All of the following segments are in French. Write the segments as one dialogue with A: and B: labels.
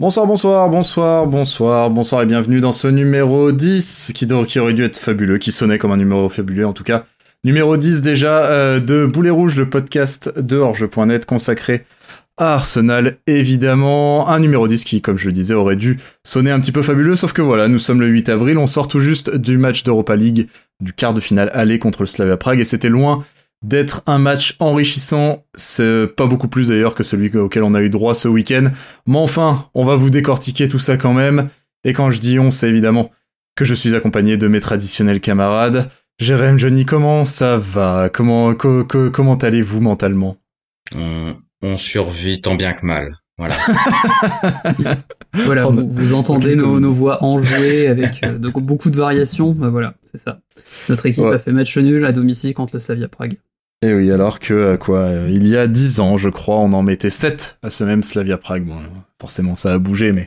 A: Bonsoir, bonsoir, bonsoir, bonsoir, bonsoir et bienvenue dans ce numéro 10 qui, aurait dû être fabuleux, qui sonnait comme un numéro fabuleux en tout cas. Numéro 10 déjà euh, de Boulet Rouge, le podcast de Orge.net consacré à Arsenal, évidemment. Un numéro 10 qui, comme je le disais, aurait dû sonner un petit peu fabuleux, sauf que voilà, nous sommes le 8 avril, on sort tout juste du match d'Europa League, du quart de finale aller contre le Slavia Prague, et c'était loin d'être un match enrichissant, c'est pas beaucoup plus d'ailleurs que celui auquel on a eu droit ce week-end, mais enfin, on va vous décortiquer tout ça quand même, et quand je dis on, c'est évidemment que je suis accompagné de mes traditionnels camarades. Jérém, Johnny, comment ça va? Comment, comment allez-vous mentalement?
B: On, survit tant bien que mal. Voilà.
C: voilà, vous, entendez nos, voix enjouées avec euh, beaucoup de variations. Bah voilà, c'est ça. Notre équipe a fait match nul à domicile contre le Savia Prague.
A: Et eh oui, alors que euh, quoi, euh, il y a dix ans, je crois, on en mettait 7 à ce même Slavia Prague. Bon, forcément, ça a bougé, mais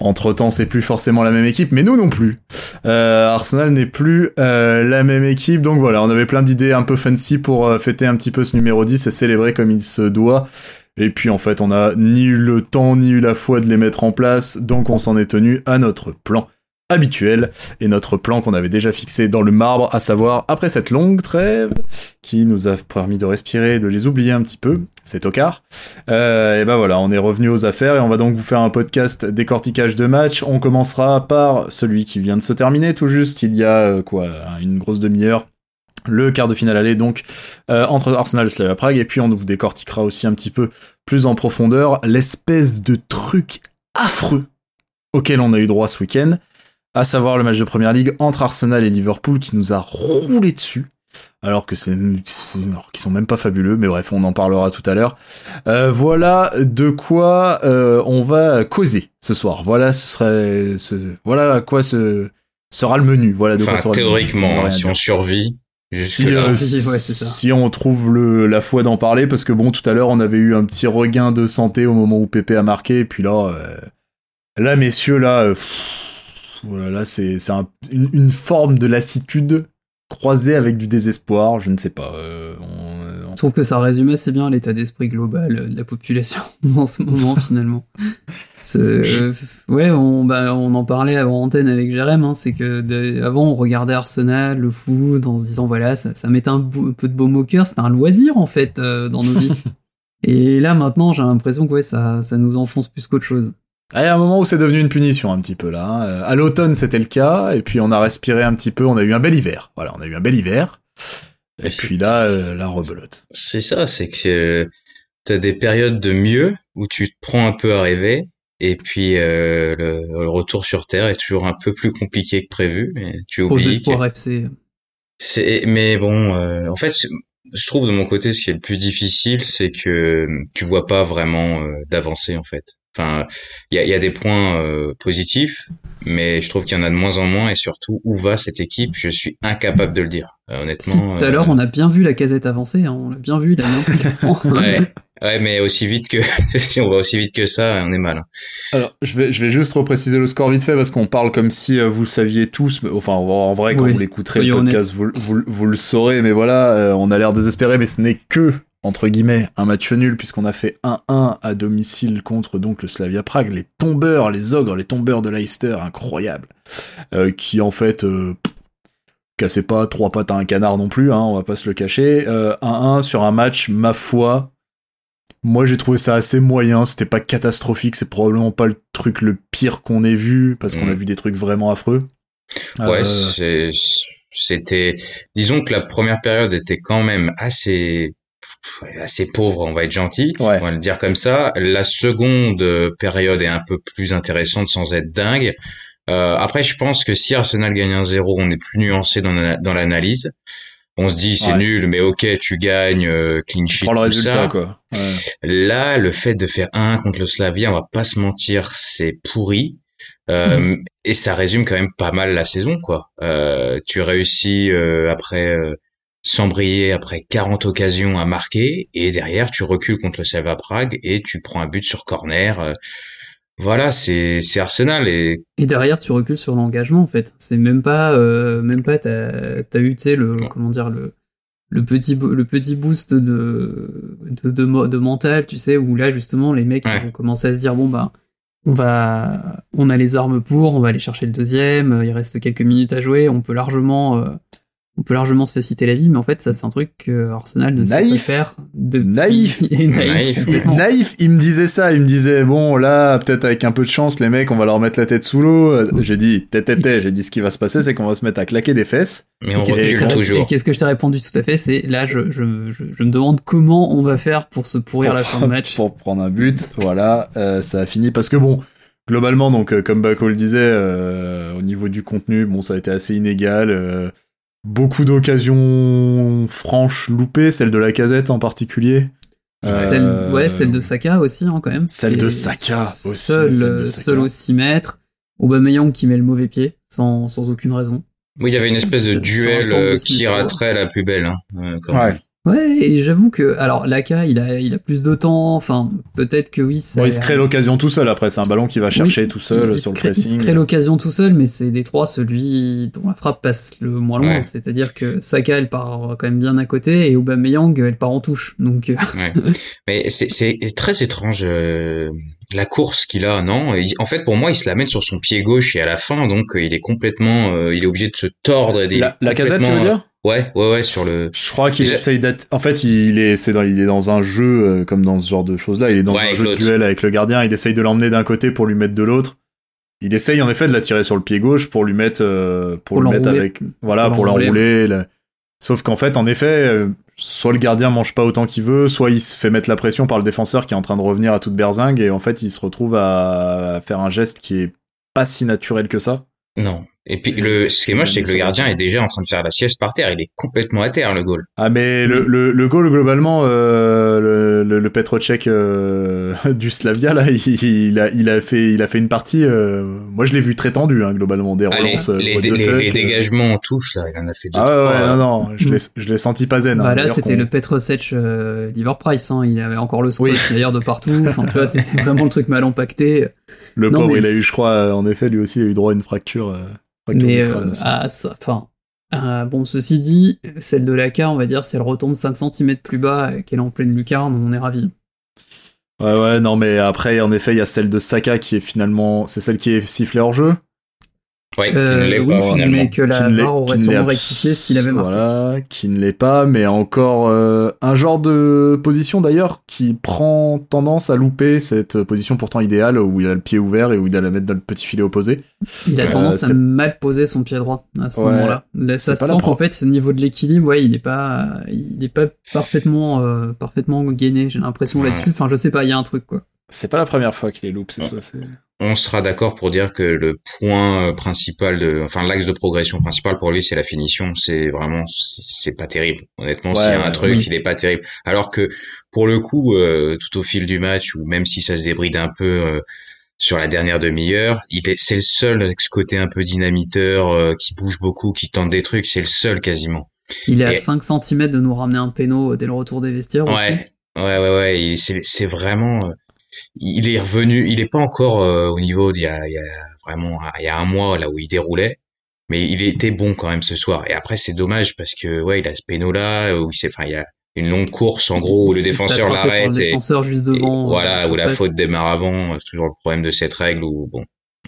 A: entre temps, c'est plus forcément la même équipe. Mais nous non plus. Euh, Arsenal n'est plus la même équipe, donc voilà, on avait plein d'idées un peu fancy pour fêter un petit peu ce numéro 10 et célébrer comme il se doit. Et puis en fait, on a ni eu le temps ni eu la foi de les mettre en place, donc on s'en est tenu à notre plan habituel et notre plan qu'on avait déjà fixé dans le marbre, à savoir après cette longue trêve qui nous a permis de respirer, de les oublier un petit peu, c'est au quart. Euh, et ben voilà, on est revenu aux affaires et on va donc vous faire un podcast décortiquage de match. On commencera par celui qui vient de se terminer tout juste il y a euh, quoi une grosse demi-heure. Le quart de finale aller donc euh, entre Arsenal et Slavia Prague et puis on vous décortiquera aussi un petit peu plus en profondeur l'espèce de truc affreux auquel on a eu droit ce week-end à savoir le match de première ligue entre Arsenal et Liverpool qui nous a roulé dessus. Alors que c'est, qui sont même pas fabuleux, mais bref, on en parlera tout à l'heure. Euh, voilà de quoi euh, on va causer ce soir. Voilà, ce serait, ce, voilà à quoi ce sera le menu. Voilà de quoi
B: sera théoriquement, si on survit.
A: Si, euh, si, on trouve le, la foi d'en parler, parce que bon, tout à l'heure, on avait eu un petit regain de santé au moment où Pépé a marqué, et puis là, là, messieurs, là, voilà, c'est une, forme de lassitude croisée avec du désespoir, je ne sais pas. Euh,
C: Je trouve que ça résume assez bien l'état d'esprit global de la population en ce moment finalement. Euh, ouais, on, bah, on en parlait avant antenne avec Jérém, hein, c'est que avant on regardait Arsenal, le foot, en se disant voilà, ça, ça mettait un, peu de baume au cœur, c'était un loisir en fait euh, dans nos vies. Et là maintenant j'ai l'impression que ouais, ça, ça nous enfonce plus qu'autre chose.
A: Il y a un moment où c'est devenu une punition un petit peu là. Hein. À l'automne c'était le cas, et puis on a respiré un petit peu, on a eu un bel hiver. Voilà, on a eu un bel hiver. Et, puis là, euh, la rebelote.
B: C'est ça, c'est que euh, t'as des périodes de mieux où tu te prends un peu à rêver, et puis euh, le, retour sur Terre est toujours un peu plus compliqué que prévu. Mais tu oublies.
C: Que... FC.
B: C'est, mais bon, en fait, je trouve de mon côté ce qui est le plus difficile, c'est que tu vois pas vraiment d'avancer en fait. Enfin, il y a, des points euh, positifs, mais je trouve qu'il y en a de moins en moins et surtout où va cette équipe, je suis incapable de le dire. Euh, honnêtement.
C: tout à l'heure, euh, on a bien vu la casette avancer, hein, on l'a bien vu, il a
B: ouais, ouais, mais aussi vite que si on va aussi vite que ça, on est mal. Hein.
A: Alors, je vais je vais juste repréciser le score vite fait parce qu'on parle comme si vous le saviez tous. Enfin, en vrai, quand vous l'écouterez le podcast, vous, vous, vous, le saurez. Mais voilà, on a l'air désespéré, mais ce n'est que entre guillemets, un match nul puisqu'on a fait 1-1 à domicile contre donc le Slavia Prague, les tombeurs, les ogres, les tombeurs de Leicester, incroyable, euh, qui en fait euh, cassaient pas trois pattes à un canard non plus, hein, on va pas se le cacher, 1-1 euh, sur un match, ma foi, moi j'ai trouvé ça assez moyen, c'était pas catastrophique, c'est probablement pas le truc le pire qu'on ait vu parce qu'on a mm. vu des trucs vraiment affreux.
B: Ouais, c'était disons que la première période était quand même assez assez pauvre, on va être gentil, on va le dire comme ça. La seconde période est un peu plus intéressante sans être dingue. Euh, après, je pense que si Arsenal gagne un 0 on est plus nuancé dans, l'analyse. On se dit c'est nul, mais ok, tu gagnes, euh, clean sheet.
A: Prends le résultat, quoi.
B: Là, le fait de faire 1 contre le Slavia, on va pas se mentir, c'est pourri. Euh, et ça résume quand même pas mal la saison, quoi. tu réussis après sans briller après 40 occasions à marquer et derrière tu recules contre le Sava Prague et tu prends un but sur corner. Euh, voilà, c'est c'est Arsenal et
C: et derrière tu recules sur l'engagement en fait. C'est même pas euh, même pas t'as as eu tu sais le comment dire le le petit le petit boost de de, de, de mental tu sais où là justement les mecs vont commencer à se dire bon bah on va, on a les armes pour, on va aller chercher le deuxième. Il reste quelques minutes à jouer, on peut largement on peut largement se faciliter la vie, mais en fait, ça, c'est un truc que Arsenal ne sait pas faire.
A: De... Naïf. naïf. naïf. Il me disait ça. Il me disait, bon, là, peut-être avec un peu de chance, les mecs, on va leur mettre la tête sous l'eau. J'ai dit, tête, tête, tête. J'ai dit, ce qui va se passer, c'est qu'on va se mettre à claquer des fesses.
B: Mais on recule toujours.
C: Et qu'est-ce que je t'ai répondu tout à fait? C'est, là, je, je, je, me demande comment on va faire pour se pourrir la fin de match.
A: pour prendre un but. Voilà. Euh, ça a fini parce que bon, globalement, donc, euh, comme Bako le disait, euh, au niveau du contenu, bon, ça a été assez inégal beaucoup d'occasions franches loupées, celle de la casette en particulier.
C: Celle, euh, ouais, celle de Saka aussi, hein, quand même.
A: Celle de Saka aussi.
C: Seul, seul au 6 mètres. Aubameyang qui met le mauvais pied, sans, sans aucune raison.
B: Oui, il y avait une espèce de duel euh, qui raterait la plus belle. Hein,
A: euh, ouais.
C: Ouais, et j'avoue que, alors, Laka, il a, il a plus de temps, enfin, peut-être que oui.
A: Bon, il se crée l'occasion tout seul après, c'est un ballon qui va chercher tout seul sur le pressing.
C: Il se crée l'occasion tout seul, mais c'est des trois celui dont la frappe passe le moins loin. C'est-à-dire que Saka, elle part quand même bien à côté, et Aubameyang, elle part en touche. Donc. Euh,
B: ouais. mais c'est très étrange, euh, la course qu'il a, non? En fait, pour moi, il se la met sur son pied gauche et à la fin, donc, il est complètement, euh, il est obligé de se tordre. Des,
A: la, la casette, tu veux dire?
B: Ouais, ouais, ouais, sur le.
A: Je crois qu'il essaye d'être. En fait, il est, c'est dans, il est dans un jeu euh, comme dans ce genre de choses-là. Il est dans un jeu de duel avec le gardien. Il essaye de l'emmener d'un côté pour lui mettre de l'autre. Il essaye en effet de la tirer sur le pied gauche pour lui mettre, euh, pour, le mettre avec, voilà, pour, l'enrouler. Sauf qu'en fait, en effet, euh, soit le gardien mange pas autant qu'il veut, soit il se fait mettre la pression par le défenseur qui est en train de revenir à toute berzingue et en fait, il se retrouve à faire un geste qui est pas si naturel que ça.
B: Non. Et puis le, ce qui est moche, c'est que le gardien est déjà en train de faire la sieste par terre. Il est complètement à terre, le goal.
A: Ah mais le, le, le goal globalement, euh, le, le, le Petrocek euh, du Slavia là, il, a, il a fait, il a fait une partie. Euh, moi, je l'ai vu très tendu, hein, globalement des ah, relances.
B: les, les, les, dégagements en touche là, il en a fait deux.
A: Ah ouais, non non, je l'ai, je l'ai senti pas zen.
C: Hein, bah là, c'était le Petrocek euh, Liver Price. Hein, il avait encore le scotch d'ailleurs de partout. Enfin, tu vois, c'était vraiment le truc mal empaqueté.
A: Le pauvre, il a eu, je crois, en effet, lui aussi, il a eu droit à une fracture.
C: Mais euh, ah, ça, enfin, euh, bon, ceci dit, celle de Laka, on va dire, si elle retombe 5 cm plus bas et qu'elle est en pleine lucarne, on est ravi.
A: Ouais, ouais, non, mais après, en effet, il y a celle de Saka qui est finalement, c'est celle qui est sifflée hors jeu?
B: Ouais, euh, oui,
C: mais que la barre aurait sûrement rectifié s'il avait marqué.
A: Voilà, qui ne l'est pas, mais encore euh, un genre de position d'ailleurs qui prend tendance à louper cette position pourtant idéale où il a le pied ouvert et où il a la mettre dans le petit filet opposé.
C: Il a euh, tendance à mal poser son pied droit à ce moment-là. Ça sent qu'en fait, au niveau de l'équilibre, ouais, il n'est pas, il est pas parfaitement, euh, parfaitement gainé. J'ai l'impression là-dessus. Enfin, je sais pas, il y a un truc quoi.
A: C'est pas la première fois qu'il est loupe, c'est ça.
B: On sera d'accord pour dire que le point principal de, enfin l'axe de progression principal pour lui, c'est la finition. C'est vraiment, c'est pas terrible. Honnêtement, s'il y a un truc, il est pas terrible. Alors que pour le coup, euh, tout au fil du match, ou même si ça se débride un peu euh, sur la dernière demi-heure, il est, c'est le seul avec ce côté un peu dynamiteur, euh, qui bouge beaucoup, qui tente des trucs. C'est le seul quasiment.
C: Il est à 5 cm de nous ramener un péno dès le retour des vestiaires.
B: Ouais,
C: aussi.
B: ouais, ouais, ouais. C'est, c'est vraiment il est revenu, il est pas encore euh, au niveau d'il y a, il y a vraiment il y a un mois là où il déroulait, mais il était bon quand même ce soir. Et après c'est dommage parce que ouais il a ce péno là où il enfin il y a une longue course en gros où le défenseur l'arrête
C: et, défenseur juste devant,
B: euh, voilà où la faute démarre avant. C'est toujours le problème de cette règle où bon.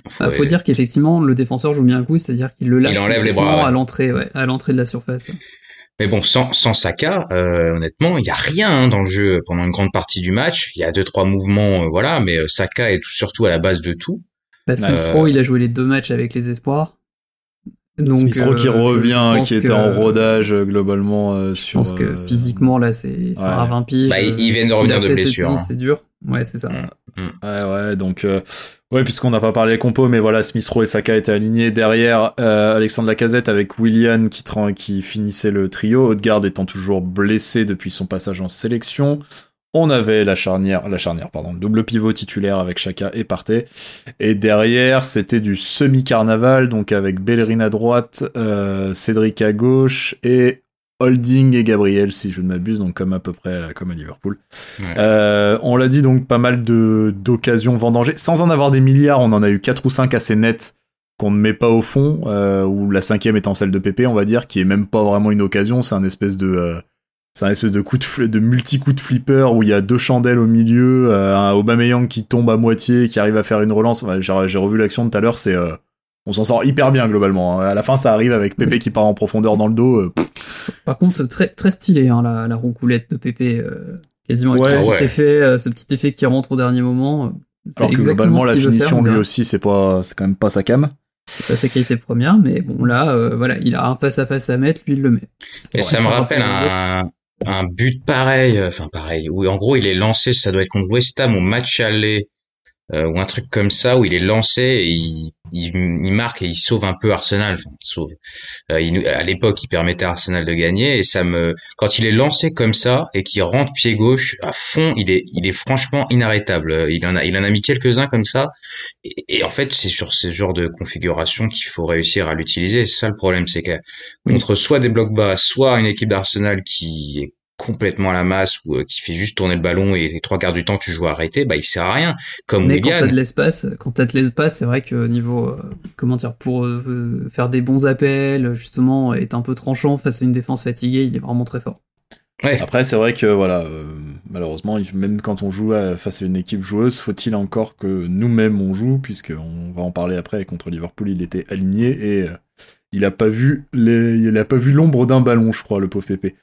C: Faut, ah, faut dire qu'effectivement le défenseur joue bien le coup, c'est-à-dire qu'il le lâche
B: il enlève les bras
C: à l'entrée, ouais, à l'entrée de la surface.
B: Mais bon, sans, sans Saka, euh, honnêtement, il y a rien hein, dans le jeu pendant une grande partie du match. Il y a deux trois mouvements, euh, voilà, mais euh, Saka est surtout à la base de tout.
C: Bah, Smith il a joué les deux matchs avec les espoirs.
A: Donc, Smith qui revient, qui était en rodage globalement sur.
C: Je pense que physiquement là, c'est à 20 piges.
B: Bah, il vient de revenir de blessure. Hein.
C: C'est dur. Ouais, c'est ça.
A: Mm, mm. Ouais, ouais, donc Ouais, puisqu'on n'a pas parlé des compos, mais voilà, Smith Rowe et Saka étaient alignés derrière euh, Alexandre Lacazette avec William qui, finissait le trio, Odegaard étant toujours blessé depuis son passage en sélection. On avait la charnière, la charnière, pardon, le double pivot titulaire avec Chaka et Partey. Et derrière, c'était du semi-carnaval, donc avec Bellerin à droite, euh, Cédric à gauche et Holding et Gabriel, si je ne m'abuse, donc comme à peu près euh, comme à Liverpool. Euh, on l'a dit donc pas mal de d'occasions vendangées, sans en avoir des milliards. On en a eu quatre ou cinq assez nettes qu'on ne met pas au fond, euh, ou la cinquième étant celle de Pépé, on va dire, qui est même pas vraiment une occasion, c'est un espèce de c'est un espèce de coup de, de multi-coup de flipper où il y a deux chandelles au milieu, un Aubameyang qui tombe à moitié, qui arrive à faire une relance. j'ai revu l'action tout à l'heure, c'est on s'en sort hyper bien globalement. Hein. À la fin, ça arrive avec Pépé qui part en profondeur dans le dos.
C: Par contre, très très stylé hein, la, la roucoulette de Pépé, quasiment avec ce petit effet, ce petit effet qui rentre au dernier moment.
A: Alors que globalement, la finition, lui aussi, c'est pas, c'est quand même pas sa cam.
C: C'est pas sa qualité première, mais bon, là, euh, voilà, il a un face à face à mettre, lui, il le met.
B: Et ça me rappelle un, un but pareil, euh, enfin pareil, où en gros, il est lancé, ça doit être contre West Ham au match aller euh, ou un truc comme ça où il est lancé et il, il, il marque et il sauve un peu Arsenal. Enfin, sauve. Euh, il, à l'époque, il permettait à Arsenal de gagner et ça me, quand il est lancé comme ça et qu'il rentre pied gauche à fond, il est, il est franchement inarrêtable. Il en a, il en a mis quelques uns comme ça et, et en fait, c'est sur ce genre de configuration qu'il faut réussir à l'utiliser. C'est ça le problème, c'est que contre soit des blocs bas, soit une équipe d'Arsenal qui est complètement à la masse ou euh, qui fait juste tourner le ballon et les trois quarts du temps tu joues arrêté, bah il sert à rien. Comme
C: Mais quand t'as de l'espace, quand t'as de l'espace, c'est vrai que niveau euh, comment dire pour euh, faire des bons appels, justement, être un peu tranchant face à une défense fatiguée, il est vraiment très fort.
A: Après, c'est vrai que voilà, malheureusement, même quand on joue face à une équipe joueuse, faut-il encore que nous-mêmes on joue, puisqu'on va en parler après. Contre Liverpool, il était aligné et il a pas vu les, il a pas vu l'ombre d'un ballon, je crois, le pauvre Pépé.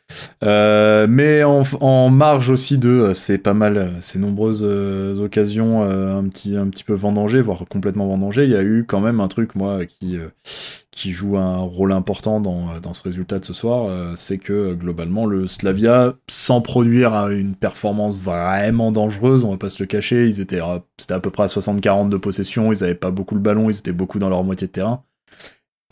A: Euh, mais en, en, marge aussi de, euh, c'est pas mal, euh, ces nombreuses euh, occasions un petit, un petit peu vendangées, voire complètement vendangées. Il y a eu quand même un truc, moi, qui, qui joue un rôle important dans, dans ce résultat de ce soir, c'est que globalement le Slavia, sans produire une performance vraiment dangereuse, on va pas se le cacher, ils étaient, c'était à peu près à 60-40 de possession, ils avaient pas beaucoup le ballon, ils étaient beaucoup dans leur moitié de terrain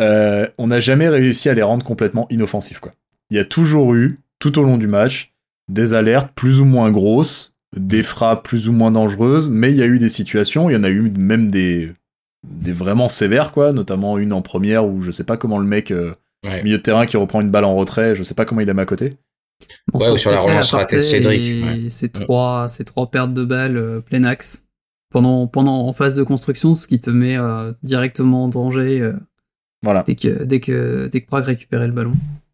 A: euh, on n'a jamais réussi à les rendre complètement inoffensifs. Quoi. Il y a toujours eu, tout au long du match, des alertes plus ou moins grosses, des frappes plus ou moins dangereuses, mais il y a eu des situations, il y en a eu même des, des vraiment sévères, quoi, notamment une en première où je sais pas comment le mec, euh, milieu de terrain qui reprend une balle en retrait, je sais pas comment il a mis à côté.
B: ouais, ou sur la relance ratée Cédric.
C: C'est trois, trois pertes de balles euh, plein axe pendant, pendant en phase de construction, ce qui te met directement en danger voilà. Dès que, dès que, dès que Prague récupérait le ballon.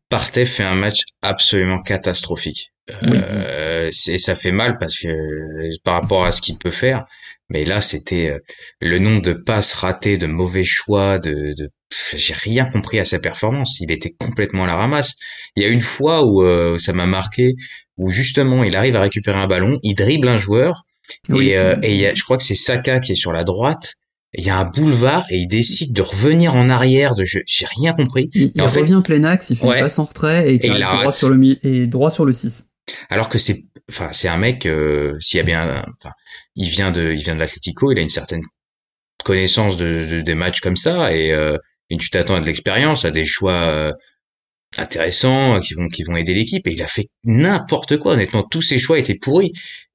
B: Partey fait un match absolument catastrophique. Euh, ça fait mal parce que par rapport à ce qu'il peut faire, mais là c'était euh, le nombre de passes ratées, de mauvais choix, de, de... j'ai rien compris à sa performance. Il était complètement à la ramasse. Il y a une fois où euh, ça m'a marqué, où justement il arrive à récupérer un ballon, il dribble un joueur et, euh, et y a, je crois que c'est Saka qui est sur la droite il y a un boulevard et il décide de revenir en arrière de j'ai rien compris.
C: Il, il revient plein axe, il fait une passe en retrait et, il droit sur le et droit sur le 6.
B: Alors que c'est enfin c'est un mec euh, s'il y a bien enfin il vient de il vient de l'Atlético, il a une certaine connaissance de, des matchs comme ça et, euh, et tu t'attends à de l'expérience, à des choix euh, intéressants qui vont qui vont aider l'équipe et il a fait n'importe quoi honnêtement tous ses choix étaient pourris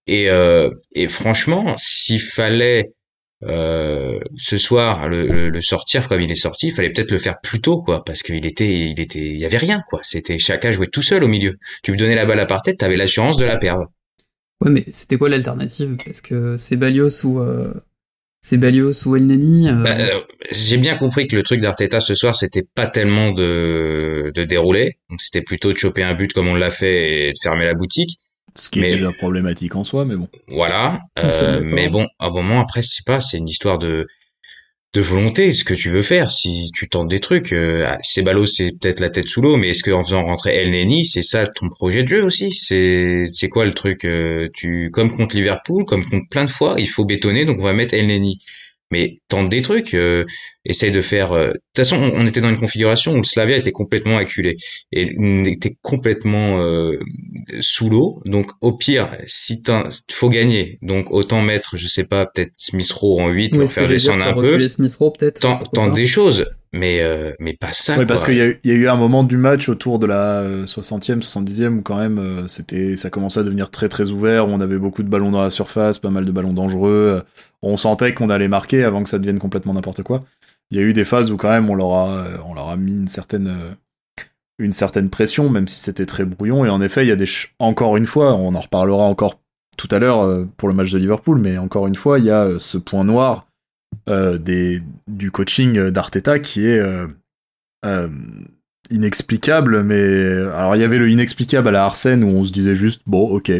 B: et euh, et franchement s'il fallait euh, ce soir le, le, sortir comme il est sorti, il fallait peut-être le faire plus tôt quoi, parce qu'il était, il était, il y avait rien quoi. C'était chacun jouait tout seul au milieu. Tu lui donnais la balle à part tête, t'avais l'assurance de la perdre.
C: Ouais, mais c'était quoi l'alternative? Parce que c'est Balios ou euh, c'est Balios ou El Neni. Euh...
B: Bah, euh, J'ai bien compris que le truc d'Arteta ce soir, c'était pas tellement de, de dérouler, donc c'était plutôt de choper un but comme on l'a fait et de fermer la boutique.
A: Ce qui est la problématique en soi, mais bon.
B: Voilà. Euh, mais bon, à un moment après, c'est pas, c'est une histoire de de volonté, ce que tu veux faire. Si tu tentes des trucs, euh, ah, c'est ballot, c'est peut-être la tête sous l'eau, mais est-ce qu'en faisant rentrer El Neni, c'est ça ton projet de jeu aussi? C'est c'est quoi le truc euh, Tu comme contre Liverpool, comme contre plein de fois, il faut bétonner, donc on va mettre El Neni mais tente des trucs, euh, essaye de faire. Euh, de toute façon, on, était dans une configuration où le Slavia était complètement acculé et était complètement euh, sous l'eau. Donc, au pire, si faut gagner, donc autant mettre, je sais pas, peut-être Smith Rowe en 8 pour faire descendre un peu.
C: Smith peut-être.
B: Tente des choses mais euh, mais pas ça.
A: Oui, parce qu'il y, a eu un moment du match autour de la 60e, euh, 70e où quand même euh, c'était ça commençait à devenir très très ouvert, où on avait beaucoup de ballons dans la surface, pas mal de ballons dangereux. On sentait qu'on allait marquer avant que ça devienne complètement n'importe quoi. Il y a eu des phases où quand même on leur a on leur a mis une certaine une certaine pression, même si c'était très brouillon. Et en effet, il y a des encore une fois, on en reparlera encore tout à l'heure pour le match de Liverpool, mais encore une fois, il y a ce point noir des, du coaching d'Arteta qui est euh, euh, inexplicable, mais alors il y avait le inexplicable à la Arsène où on se disait juste bon, ok.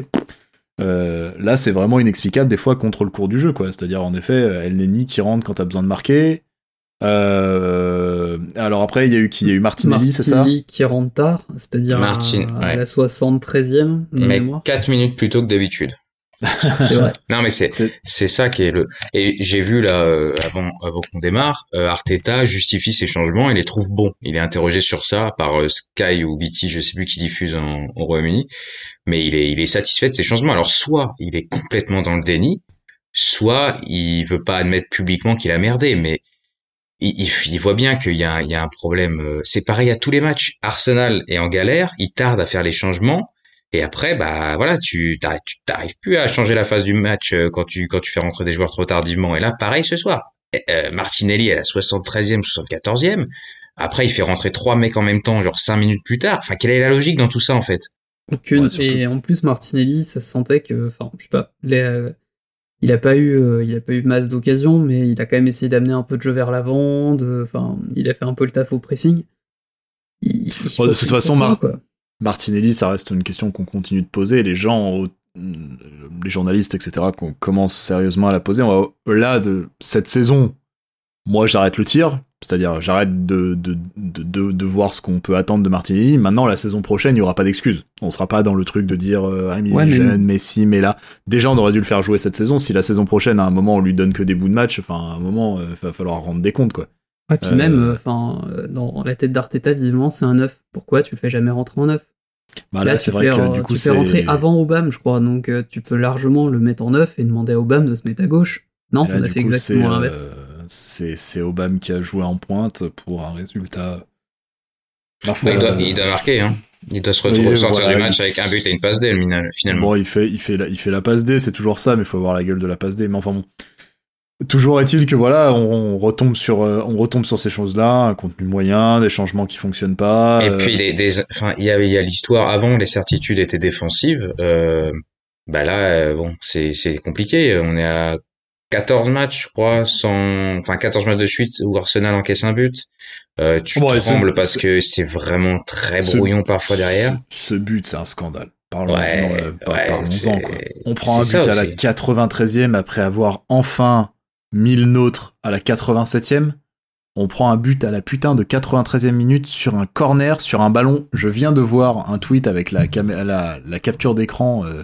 A: Euh, là, c'est vraiment inexplicable des fois contre le cours du jeu, quoi. C'est-à-dire, en effet, El Neni qui rentre quand t'as besoin de marquer. Euh, alors après, il y a eu qui? Il y a eu Martinelli, c'est ça?
C: Martinelli qui rentre tard, c'est-à-dire à, la 73e.
B: Mais 4 minutes plus tôt que d'habitude. non mais c'est c'est ça qui est le et j'ai vu là euh, avant avant qu'on démarre euh, Arteta justifie ses changements et les trouve bons. Il est interrogé sur ça par euh, Sky ou BT, je sais plus qui diffuse en, au Royaume-Uni, mais il est il est satisfait de ses changements. Alors soit il est complètement dans le déni, soit il veut pas admettre publiquement qu'il a merdé, mais il, il, voit bien qu'il y a, il y a un problème. C'est pareil à tous les matchs. Arsenal est en galère, il tarde à faire les changements. Et après, bah voilà, tu t'arrives plus à changer la phase du match euh, quand tu quand tu fais rentrer des joueurs trop tardivement. Et là, pareil ce soir. Euh, Martinelli à la 73e, 74e. Après, il fait rentrer trois mecs en même temps, genre cinq minutes plus tard. Enfin, quelle est la logique dans tout ça en fait?
C: Aucune. et en plus, Martinelli, ça se sentait que, enfin, je sais pas, euh, il a pas eu, il a pas eu masse d'occasions, mais il a quand même essayé d'amener un peu de jeu vers l'avant. Enfin, il a fait un peu le taf au pressing.
A: de toute façon, Marc, Martinelli, ça reste une question qu'on continue de poser. Les gens, les journalistes, etc., qu'on commence sérieusement à la poser. Là, de cette saison, moi, j'arrête le tir. C'est-à-dire, j'arrête de, de, de, de, voir ce qu'on peut attendre de Martinelli. Maintenant, la saison prochaine, il n'y aura pas d'excuses. On sera pas dans le truc de dire, euh, ah, mais jeune, Messi, mais là. Déjà, on aurait dû le faire jouer cette saison. Si la saison prochaine, à un moment, on lui donne que des bouts de match, enfin, à un moment, il euh, va falloir rendre des comptes, quoi.
C: Ouais, puis même, euh, enfin, euh, dans la tête d'Arteta, visiblement, c'est un 9. Pourquoi tu le fais jamais rentrer en 9
A: bah là, c'est vrai que du coup,
C: tu fais rentrer avant Obama, je crois, donc euh, tu peux largement le mettre en 9 et demander à Obama de se mettre à gauche. Non, on a fait exactement l'inverse.
A: c'est Obama qui a joué en pointe pour un résultat.
B: Bah, il, doit, il, doit, marquer, hein. Il doit se retrouver sortir du match avec un but et une passe D, finalement.
A: Bon, il fait, il fait, la, il fait la passe D, c'est toujours ça, mais il faut avoir la gueule de la passe D. Mais enfin bon. Toujours est-il que voilà, on, retombe sur, euh, on retombe sur ces choses-là, un contenu moyen, des changements qui fonctionnent pas.
B: Et puis des, des enfin, il y a, y a l'histoire. Avant, les certitudes étaient défensives. Euh, bah là, euh, bon, c'est c'est compliqué. On est à 14 matchs, je crois, sans, enfin 14 matchs de suite où Arsenal encaisse un but. Euh, tu trembles parce que c'est vraiment très brouillon parfois derrière.
A: Ce, but, c'est un scandale. Parlons, ouais, parlons-en. Quoi. On prend un but à la 93e après avoir enfin 1000 nôtres à la 87e. On prend un but à la putain de 93e minute sur un corner, sur un ballon. Je viens de voir un tweet avec la, capture d'écran euh,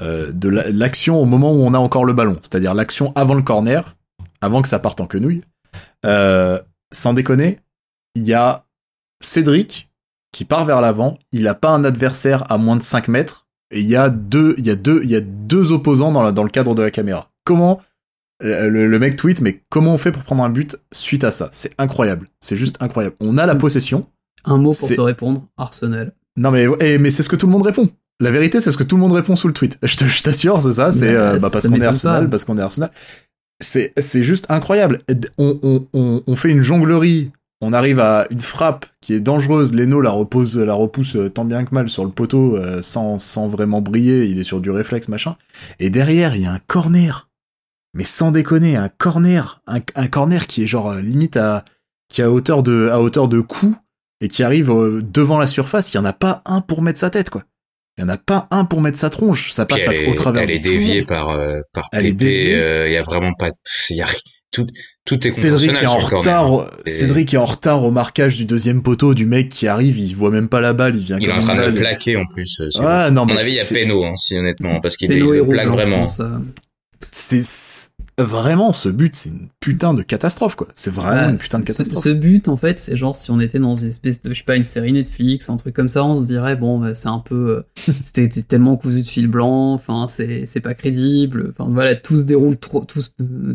A: euh, de l'action au moment où on a encore le ballon. C'est-à-dire l'action avant le corner, avant que ça parte en quenouille. Euh, sans déconner, il y a Cédric qui part vers l'avant. Il n'a pas un adversaire à moins de 5 mètres. Et il y a deux, il y a deux, opposants dans le cadre de la caméra. Comment euh, le, mec tweet, mais comment on fait pour prendre un but suite à ça? C'est incroyable. C'est juste incroyable. On a la possession.
C: Un mot pour te répondre, Arsenal.
A: Non mais, eh, mais c'est ce que tout le monde répond. La vérité, c'est ce que tout le monde répond sous le tweet. Je t'assure, c'est ça. C'est bah, euh, bah, parce qu'on est Arsenal, parce qu'on est Arsenal. C'est c'est juste incroyable. On, on, on, on, fait une jonglerie. On arrive à une frappe qui est dangereuse. Leno la repose, la repousse euh, tant bien que mal sur le poteau sans sans vraiment briller. Il est sur du réflexe machin. Et derrière, il y a un corner mais sans déconner, un corner, un, corner qui est genre euh, limite à qui est à hauteur de à hauteur de cou et qui arrive euh, devant la surface, il y en a pas un pour mettre sa tête quoi. Il y en a pas un pour mettre sa tronche, ça passe au travers.
B: Elle est déviée par euh, par il y a vraiment pas il y a tout tout est
A: Cédric est en retard Cédric est en retard au marquage du deuxième poteau du mec qui arrive, il voit même pas la balle, il vient
B: Il est
A: en
B: train de le plaquer en plus.
A: Ah, non, à
B: mon avis, il y a Peno, hein, si honnêtement, parce qu'il le plaque vraiment
A: c'est vraiment ce but, c'est une putain de catastrophe quoi. C'est vraiment une putain de catastrophe.
C: Ce, but en fait, c'est genre si on était dans une espèce de je sais pas une série Netflix, un truc comme ça, on se dirait bon bah, c'est un peu euh, c'était tellement cousu de fil blanc, enfin c'est c'est pas crédible, enfin voilà tout se déroule trop tout,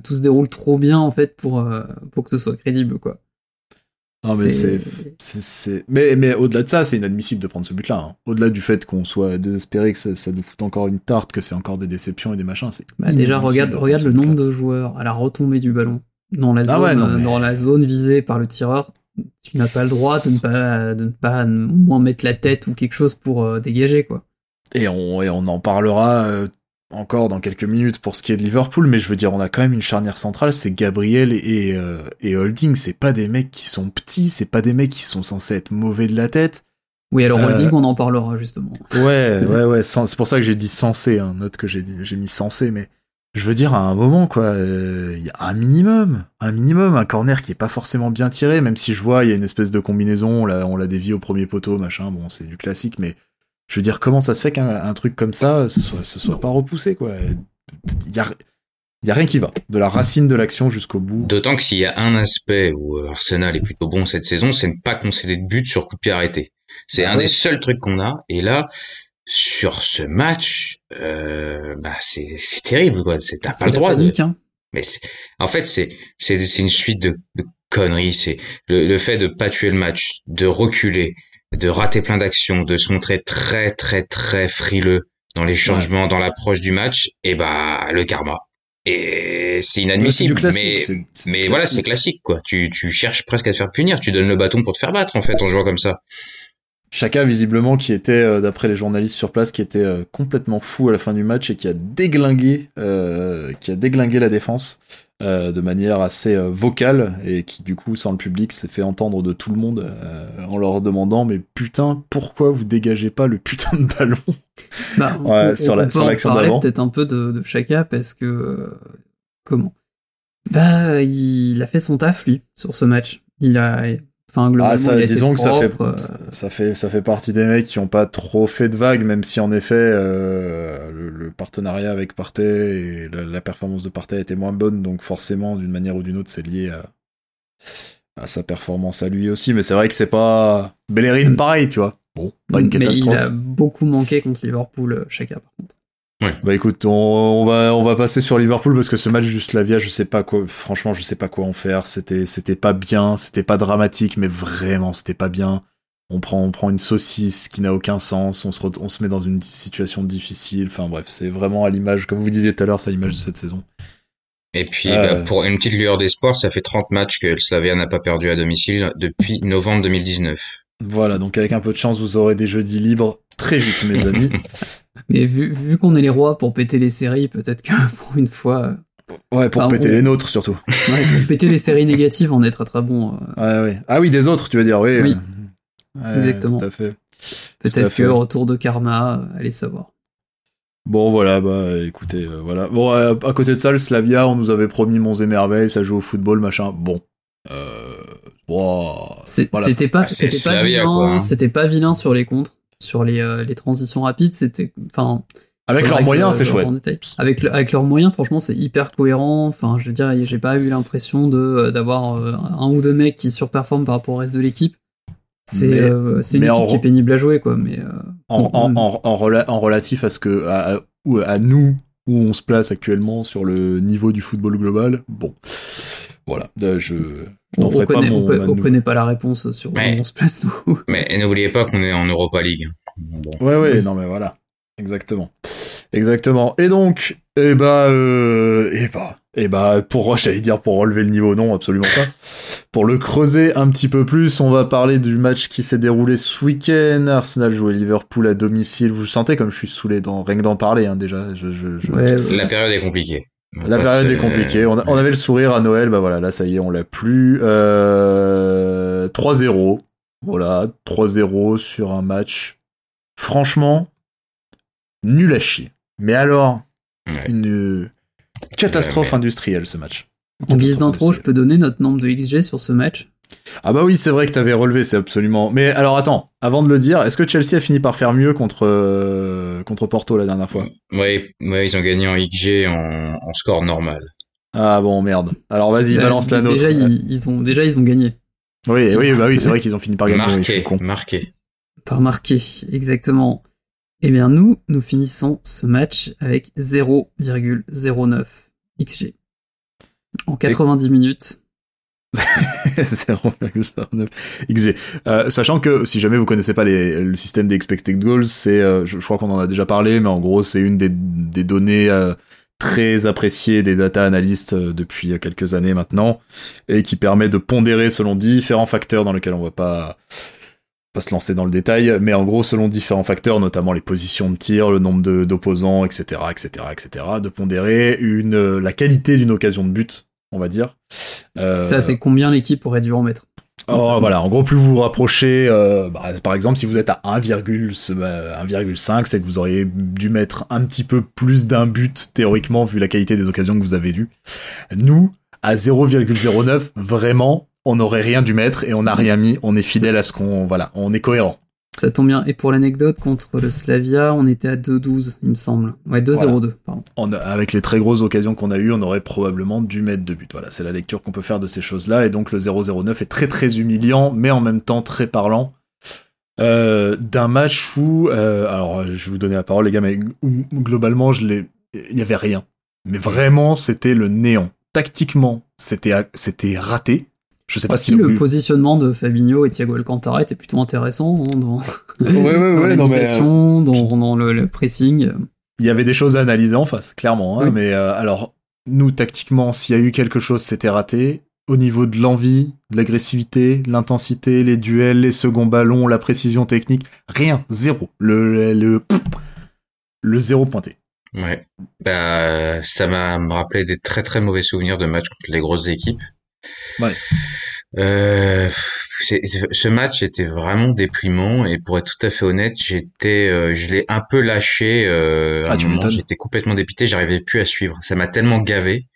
C: tout se déroule trop bien en fait pour euh, pour que ce soit crédible quoi.
A: Non, mais c'est, mais, mais au-delà de ça, c'est inadmissible de prendre ce but-là. Hein. Au-delà du fait qu'on soit désespéré, que ça, ça, nous fout encore une tarte, que c'est encore des déceptions et des machins, c'est.
C: Bah déjà, regarde, regarde le nombre de joueurs à la retombée du ballon dans la ah zone, dans la zone visée par le tireur. Tu n'as pas le droit de ne pas, de ne pas moins mettre la tête ou quelque chose pour euh, dégager, quoi.
A: Et on, et on en parlera euh, encore dans quelques minutes pour ce qui est de Liverpool, mais je veux dire, on a quand même une charnière centrale, c'est Gabriel et, euh, et Holding, c'est pas des mecs qui sont petits, c'est pas des mecs qui sont censés être mauvais de la tête.
C: Oui, alors Holding, on en parlera justement.
A: Ouais, ouais, ouais, c'est pour ça que j'ai dit censé, hein, note que j'ai j'ai mis censé, mais je veux dire, à un moment, quoi, il y a un minimum, un minimum, un corner qui est pas forcément bien tiré, même si je vois, il y a une espèce de combinaison, on l'a, on l'a dévié au premier poteau, machin, bon, c'est du classique, mais je veux dire, comment ça se fait qu'un truc comme ça ce soit, ce soit pas repoussé, quoi? Il y a, y a rien qui va, de la racine de l'action jusqu'au bout.
B: D'autant que s'il y a un aspect où Arsenal est plutôt bon cette saison, c'est ne pas concéder de but sur coup de pied arrêté. C'est ah un des seuls trucs qu'on a, et là, sur ce match, euh, bah c'est c'est terrible quoi. C'est t'as pas le droit de. Hein. Mais en fait c'est c'est c'est une suite de, de conneries. C'est le, le fait de pas tuer le match, de reculer, de rater plein d'actions, de se montrer très très très frileux dans les changements, dans l'approche du match. Et bah le karma. Et c'est inadmissible. mais mais voilà c'est classique quoi. Tu tu cherches presque à te faire punir. Tu donnes le bâton pour te faire battre en fait en jouant comme ça.
A: Chacun visiblement qui était, euh, d'après les journalistes sur place, qui était euh, complètement fou à la fin du match et qui a déglingué, euh, qui a déglingué la défense de manière assez vocale et qui du coup, sans le public, s'est fait entendre de tout le monde en leur demandant mais putain, pourquoi vous dégagez pas le putain de ballon?
C: Bah, ouais, sur la sur l'action d'avant. Peut-être un peu de, de Chaka parce que comment? Bah, il a fait son taf lui sur ce match. Il a
A: ah, ça, disons que ça fait, euh. ça, fait, ça fait partie des mecs qui ont pas trop fait de vagues, même si en effet euh, le, partenariat avec Partey et la, performance de Partey était moins bonne, donc forcément d'une manière ou d'une autre c'est lié à, à, sa performance à lui aussi. Mais c'est vrai que c'est pas Bellerin pareil, tu vois. Bon, pas une catastrophe. Mais il
C: a beaucoup manqué contre Liverpool, chacun par contre.
A: Bah écoute, on, va on va passer sur Liverpool parce que ce match du Slavia, je sais pas quoi. Franchement, je sais pas quoi en faire. C'était c'était pas bien, c'était pas dramatique, mais vraiment c'était pas bien. On prend on prend une saucisse qui n'a aucun sens. On se on se met dans une situation difficile. Enfin bref, c'est vraiment à l'image, comme vous disiez tout à l'heure, c'est à l'image de cette saison.
B: Et puis euh. bah, pour une petite lueur d'espoir, ça fait 30 matchs que le Slavia n'a pas perdu à domicile depuis novembre 2019.
A: Voilà, donc avec un peu de chance, vous aurez des jeudis libres très vite, mes amis.
C: Mais vu, vu qu'on est les rois pour péter les séries, peut-être que pour une fois.
A: Euh, ouais, pour péter les nôtres surtout.
C: Ouais, pour péter les séries négatives, on est très très bon.
A: Euh. Ouais, ouais. Ah oui, des autres, tu veux dire, oui.
C: Oui. Exactement. Tout à fait. Peut-être que retour de karma, allez savoir.
A: Bon voilà, bah écoutez, euh, voilà. Bon, à, côté de ça, le Slavia, on nous avait promis Monts et Merveilles, ça joue au football, machin. Bon. Euh,
C: c'était pas, c'était pas vilain, hein. c'était pas vilain sur les contres sur les, euh, les transitions rapides, c'était, enfin,
A: avec leurs moyens, c'est chouette.
C: Avec, avec leurs moyens, franchement, c'est hyper cohérent. Enfin, je veux dire, j'ai pas eu l'impression de euh, d'avoir euh, un ou deux mecs qui surperforment par rapport au reste de l'équipe. C'est une équipe qui est pénible à jouer, quoi. Mais
A: en, en, en, en, relatif à ce que à, à, nous où on se place actuellement sur le niveau du football global, bon, voilà, je
C: on, ne connaît, pas, on, connaît pas la réponse sur où on se place nous.
B: Mais n'oubliez pas qu'on est en Europa League.
A: Bon. Ouais, ouais, non mais voilà, exactement, exactement. Et donc, eh bah, euh, eh bah, eh bah, pour, j'allais dire pour relever le niveau, non, absolument pas. pour le creuser un petit peu plus, on va parler du match qui s'est déroulé ce week-end. Arsenal jouait Liverpool à domicile. Vous sentez comme je suis saulé dans rien que d'en parler, hein, déjà. Je, je, je...
B: La période est compliquée.
A: La période est compliquée. On, avait le sourire à Noël, bah voilà, là ça y est, on l'a plus. Euh, 3-0. Voilà, 3-0 sur un match. Franchement, nul à chier. Mais alors, une catastrophe industrielle ce match.
C: En guise d'intro, je peux donner notre nombre de XG sur ce match
A: ah bah oui, c'est vrai que t'avais relevé, c'est absolument. Mais alors attends, avant de le dire, est-ce que Chelsea a fini par faire mieux contre euh, contre Porto la dernière fois?
B: Oui, ouais, ils ont gagné en XG en, en score normal.
A: Ah bon merde. Alors vas-y, balance la note.
C: Déjà ils, ont déjà ils ont gagné.
A: Oui, oui, bah oui, c'est vrai qu'ils ont fini par gagner.
B: Marqué, marqué.
C: Par marqué, exactement. Eh bien nous, nous finissons ce match avec 0,09 XG en 90 minutes.
A: 0,9 XG. Euh, sachant que si jamais vous connaissez pas le système des expected goals, c'est, euh, je, crois qu'on en a déjà parlé, mais en gros c'est une des, données euh, très appréciées des data analystes euh, depuis quelques années maintenant, et qui permet de pondérer selon différents facteurs dans lesquels on va pas se lancer dans le détail, mais en gros, selon différents facteurs, notamment les positions de tir, le nombre d'opposants, etc., etc., etc., de pondérer la qualité d'une occasion de but, on va dire.
C: Ça, c'est combien l'équipe aurait dû en mettre
A: Oh, voilà, en gros, plus vous vous rapprochez, euh, bah, par exemple, si vous êtes à 1,5, euh, c'est que vous auriez dû mettre un petit peu plus d'un but, théoriquement, vu la qualité des occasions que vous avez eues. Nous, à 0,09, vraiment, on n'aurait rien dû mettre et on n'a rien mis, on est fidèle à ce qu'on... Voilà, on est cohérent.
C: Ça tombe bien. Et pour l'anecdote, contre le Slavia, on était à 2-12, il me semble. Ouais, 2-0-2, pardon.
A: avec les très grosses occasions qu'on a eues, on aurait probablement dû mettre deux buts. Voilà, c'est la lecture qu'on peut faire de ces choses-là. Et donc le 0-0-9 est très très humiliant, mais en même temps très parlant. Euh, d'un match où, euh, alors je vais vous donner la parole les gars, mais globalement, je l'ai, il y avait rien. Mais vraiment, c'était le néant. Tactiquement, c'était c'était raté. Je sais pas si
C: le positionnement de Fabinho et Thiago Alcantara était plutôt intéressant hein, dans,
A: ouais, ouais, ouais, dans,
C: dans, le, pressing.
A: Il y avait des choses à analyser en face, clairement. Hein, mais euh, alors, nous, tactiquement, s'il y a eu quelque chose, c'était raté. Au niveau de l'envie, de l'agressivité, l'intensité, les duels, les seconds ballons, la précision technique, rien, zéro. Le, le, le, zéro pointé.
B: Ouais. Bah, ça m'a rappelé des très très mauvais souvenirs de matchs contre les grosses équipes.
A: Ouais.
B: Euh, ce match était vraiment déprimant et pour être tout à fait honnête, j'étais, euh, je l'ai un peu lâché. Euh, à ah, un moment, j'étais complètement dépité, j'arrivais plus à suivre. Ça m'a tellement gavé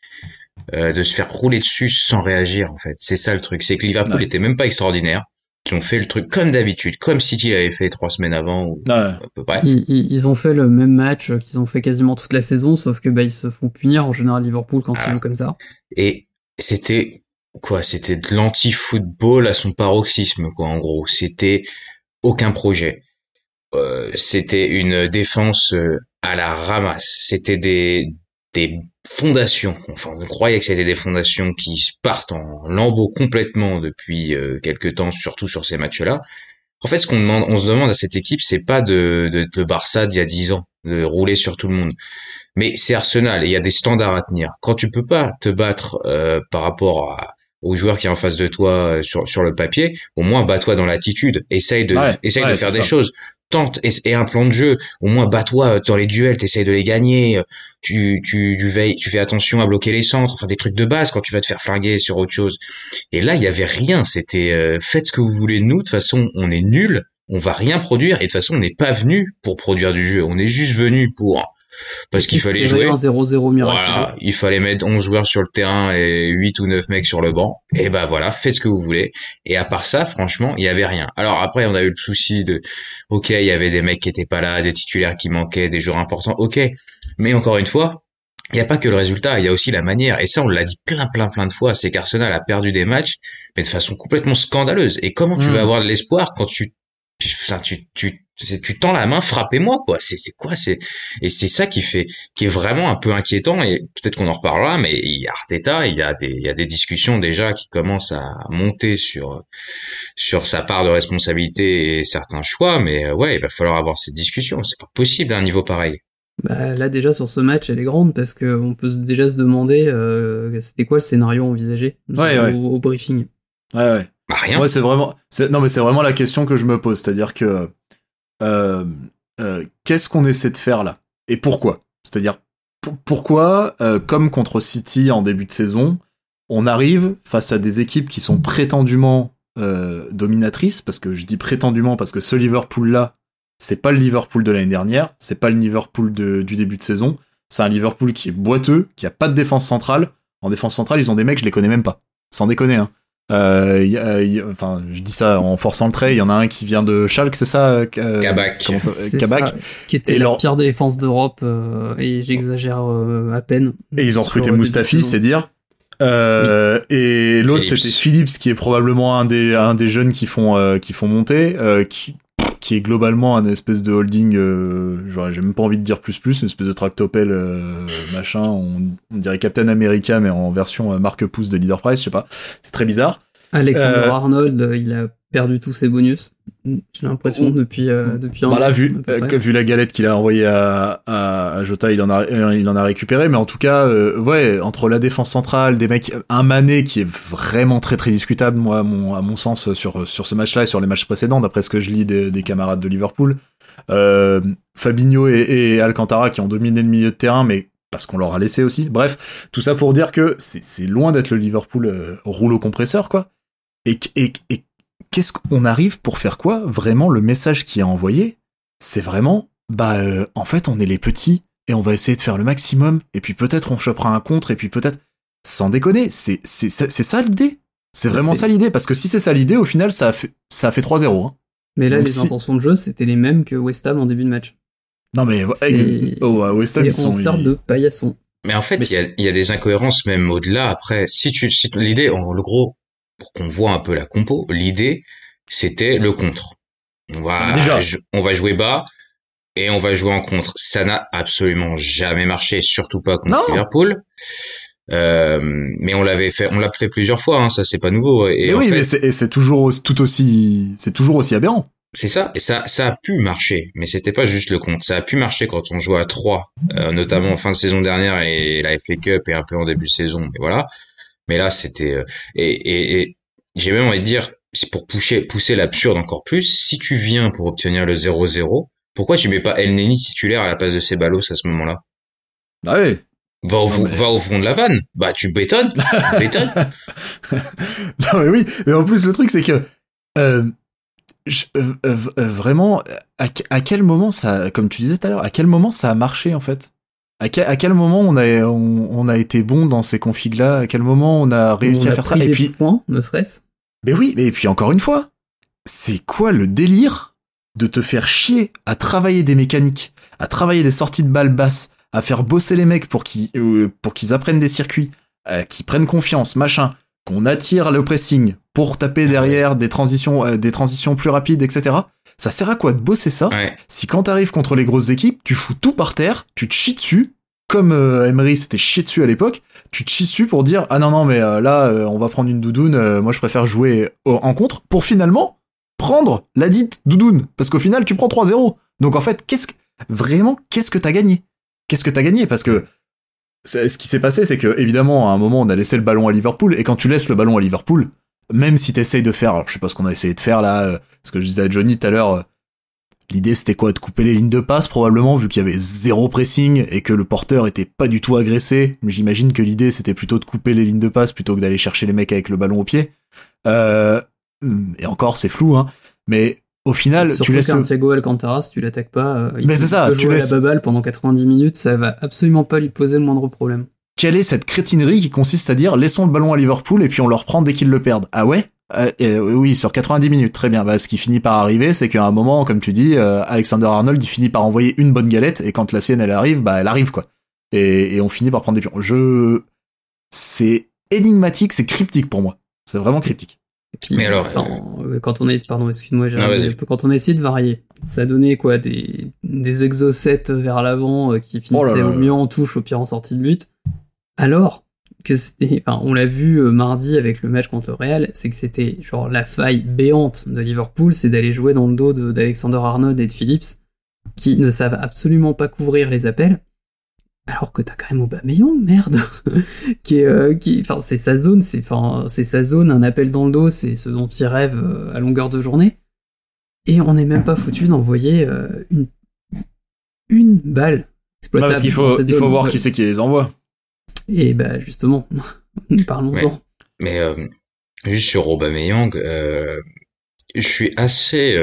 B: euh, de se faire rouler dessus sans réagir. En fait, c'est ça le truc, c'est que Liverpool était même pas extraordinaire. Ils ont fait le truc comme d'habitude, comme City l'avait fait trois semaines avant ou à peu près.
C: Ils, ils, ont fait le même match qu'ils ont fait quasiment toute la saison, sauf que bah ils se font punir en général Liverpool quand ils jouent comme ça.
B: Et c'était quoi, c'était de l'anti-football à son paroxysme, quoi, en gros. C'était aucun projet. Euh, c'était une défense euh, à la ramasse. C'était des, des fondations. Enfin, on croyait que c'était des fondations qui partent en lambeaux complètement depuis euh, quelques temps, surtout sur ces matchs-là. En fait, ce qu'on demande, on se demande à cette équipe, c'est pas de, de, de Barça d'il y a dix ans, de rouler sur tout le monde. Mais c'est Arsenal et il y a des standards à tenir. Quand tu peux pas te battre euh, par rapport à, au joueur qui est en face de toi euh, sur, sur le papier, au moins bats-toi dans l'attitude, essaye de, essaye de faire des choses, tente et, un plan de jeu, au moins bats-toi euh, dans les duels, t'essayes de les gagner, euh, tu, tu, tu, veilles, tu fais attention à bloquer les centres, enfin des trucs de base quand tu vas te faire flinguer sur autre chose. Et là, il y avait rien, c'était faites ce que vous voulez de nous, de toute façon, on est nul, on va rien produire et de toute façon, on n'est pas venu pour produire du jeu, on est juste venu pour parce qu'il fallait jouer.
C: Un 0-0
B: Voilà, il fallait mettre 11 joueurs sur le terrain et 8 ou 9 mecs sur le banc. Et ben voilà, faites ce que vous voulez. Et à part ça, franchement, il y avait rien. Alors après, on a eu le souci de, ok, il y avait des mecs qui étaient pas là, des titulaires qui manquaient, des joueurs importants, ok. Mais encore une fois, il n'y a pas que le résultat, il y a aussi la manière. Et ça, on l'a dit plein, plein, plein de fois, c'est qu'Arsenal a perdu des matchs, mais de façon complètement scandaleuse. Et comment tu mmh. vas avoir de l'espoir quand tu tu, tu, tu tends la main, frappez-moi, quoi. C'est, c'est quoi, c'est, et c'est ça qui fait, qui est vraiment un peu inquiétant, et peut-être qu'on en reparlera, mais il y a Arteta, il y a des, il y a des discussions déjà qui commencent à monter sur, sur sa part de responsabilité et certains choix, mais euh, ouais, il va falloir avoir cette discussion. C'est pas possible à un niveau pareil.
C: Bah, là déjà sur ce match elle est grande parce que on peut déjà se demander euh, c'était quoi le scénario envisagé
A: au,
C: briefing.
A: Ouais ouais.
B: Bah, rien.
A: C'est vraiment. Mais c'est vraiment la question que je me pose. C'est-à-dire que euh, euh, qu'est-ce qu'on essaie de faire là? Et pourquoi? C'est-à-dire pourquoi, euh, comme contre City en début de saison, on arrive face à des équipes qui sont prétendument dominatrices, parce que je dis prétendument parce que ce Liverpool-là, c'est pas le Liverpool de l'année dernière, c'est pas le Liverpool du début de saison, c'est un Liverpool qui est boiteux, qui a pas de défense centrale. En défense centrale, ils ont des mecs, je les connais même pas. Sans déconner, hein. Euh, enfin, je dis ça en forçant le trait. Il y en a un qui vient de Schalke, c'est ça euh,
B: Kabak.
C: Kabak. qui était la pire défense d'Europe, euh, et j'exagère à peine.
A: Et ils ont recruté Mustafi, c'est dire. Et l'autre c'était Phillips, qui est probablement un des un des jeunes qui font qui font monter, qui qui est globalement un espèce de holding, euh, genre j'ai même pas envie de dire plus plus, une espèce de tractopelle euh, machin, on, dirait Captain America mais en version euh, marque pouce de Leader Price, je sais pas, c'est très bizarre.
C: Alexander Arnold, il a perdu tous ses bonus. J'ai l'impression depuis euh, depuis un
A: bah là, vu vu la galette qu'il a envoyée à, à, Jota, il en a il en a récupéré, mais en tout cas, ouais, entre la défense centrale, des mecs, un Mané qui est vraiment très très discutable, moi, à mon, à mon sens, sur sur ce match-là et sur les matchs précédents, d'après ce que je lis des, des camarades de Liverpool. Euh, Fabinho et, et, Alcantara qui ont dominé le milieu de terrain, mais parce qu'on leur a laissé aussi. Bref, tout ça pour dire que c'est loin d'être le Liverpool euh, rouleau compresseur, quoi. Et, et, et qu'est-ce qu'on arrive pour faire quoi Vraiment, le message qui est envoyé, c'est vraiment, bah, euh, en fait, on est les petits et on va essayer de faire le maximum. Et puis peut-être on chopera un contre et puis peut-être, sans déconner, c'est c'est ça l'idée. C'est vraiment ça l'idée parce que si c'est ça l'idée, au final, ça a fait ça a fait 3-0. Hein.
C: Mais là, les intentions de jeu, c'était les mêmes que West Ham en début de match.
A: Non mais
C: oh, West Ham, ils sont sorte de paillasson.
B: Mais en fait, il y a, des incohérences même au-delà. Après, si tu, si, l'idée, en le gros, pour qu'on voit un peu la compo, l'idée, c'était le contre. On va, Déjà. on va jouer bas et on va jouer en contre. Ça n'a absolument jamais marché, surtout pas contre Liverpool. Euh, mais on l'avait fait, on l'a fait plusieurs fois, hein, ça c'est pas nouveau.
A: Et mais oui, mais c'est toujours tout aussi, c'est toujours aussi aberrant.
B: C'est ça, et ça, ça a pu marcher, mais c'était pas juste le compte. Ça a pu marcher quand on jouait à 3, euh, notamment en fin de saison dernière et la FA Cup et un peu en début de saison, mais voilà. Mais là, c'était euh, et, et, et j'ai même envie de dire, c'est pour pousser, pousser l'absurde encore plus. Si tu viens pour obtenir le 0-0, pourquoi tu mets pas El Neni titulaire à la place de Ceballos à ce moment-là?
A: Ah oui.
B: Va au, va au fond de la vanne. Bah, tu bétonnes. bétonnes.
A: non, mais oui. Mais en plus, le truc, c'est que, euh, je, euh, euh, euh, vraiment, à, à, quel moment ça, comme tu disais tout à l'heure, à quel moment ça a marché en fait? À quel, à quel moment on a, on, on a été bon dans ces configs-là? À quel moment on a réussi
C: à
A: faire ça?
C: Et puis, points, ne serait-ce?
A: Mais oui, mais puis encore une fois, c'est quoi le délire de te faire chier à travailler des mécaniques, à travailler des sorties de balles basses, à faire bosser les mecs pour qu'ils pour qu'ils apprennent des circuits, euh, qu'ils prennent confiance, machin, qu'on attire le pressing pour taper derrière des transitions, euh, des transitions plus rapides, etc. Ça sert à quoi de bosser ça si quand t'arrives contre les grosses équipes, tu fous tout par terre, tu te chies dessus, comme euh, Emery s'était chié dessus à l'époque, tu te chies dessus pour dire ah non non mais euh, là on va prendre une doudoune, moi je préfère jouer en contre pour finalement prendre la dite doudoune. Parce qu'au final tu prends 3-0. Donc en fait qu'est-ce que vraiment qu'est-ce que t'as gagné? Qu'est-ce que t'as gagné? Parce que ce qui s'est passé, c'est que évidemment à un moment on a laissé le ballon à Liverpool et quand tu laisses le ballon à Liverpool, même si t'essayes de faire, alors je sais pas ce qu'on a essayé de faire là, euh, ce que je disais à Johnny tout à l'heure, euh, l'idée c'était quoi? De couper les lignes de passe probablement vu qu'il y avait zéro pressing et que le porteur était pas du tout agressé. Mais j'imagine que l'idée c'était plutôt de couper les lignes de passe plutôt que d'aller chercher les mecs avec le ballon au pied. Euh, et encore c'est flou, hein. Mais au final,
C: tu
A: laisses
C: Santiago Alcantara, si tu l'attaques pas, euh,
A: il mais c'est ça,
C: tu laisses la baballe pendant 90 minutes, ça va absolument pas lui poser le moindre problème.
A: Quelle est cette crétinerie qui consiste à dire laissons le ballon à Liverpool et puis on leur prend dès qu'ils le perdent? Ah ouais? Euh, Oui, sur 90 minutes, très bien. Bah, ce qui finit par arriver, c'est qu'à un moment, comme tu dis, euh, Alexander Arnold, il finit par envoyer une bonne galette et quand la sienne elle arrive, bah elle arrive quoi. Et, et on finit par prendre des pions. Je, c'est énigmatique, c'est cryptique pour moi. C'est vraiment cryptique
B: mais alors,
C: euh, quand on est, pardon, excuse-moi, quand on a essayé de varier, ça a donné quoi des, des vers l'avant euh, qui oh finissaient au mieux en touche, au pire en sortie de but. Alors que c'était, enfin, on l'a vu euh, mardi avec le match contre le Real, c'est que c'était genre la faille béante de Liverpool, c'est d'aller jouer dans le dos d'Alexander Arnold et de Phillips, qui ne savent absolument pas couvrir les appels alors que t'as quand même Aubameyang, merde, qui est, euh, qui, enfin, c'est sa zone, c'est, enfin, c'est sa zone, un appel dans le dos, c'est ce dont il rêve euh, à longueur de journée. Et on n'est même pas foutu d'envoyer euh, une, une balle
A: exploitable. parce qu'il faut, il faut voir qui c'est qui les envoie.
C: Et bah, justement, parlons-en.
B: Mais, juste sur Aubameyang, je suis assez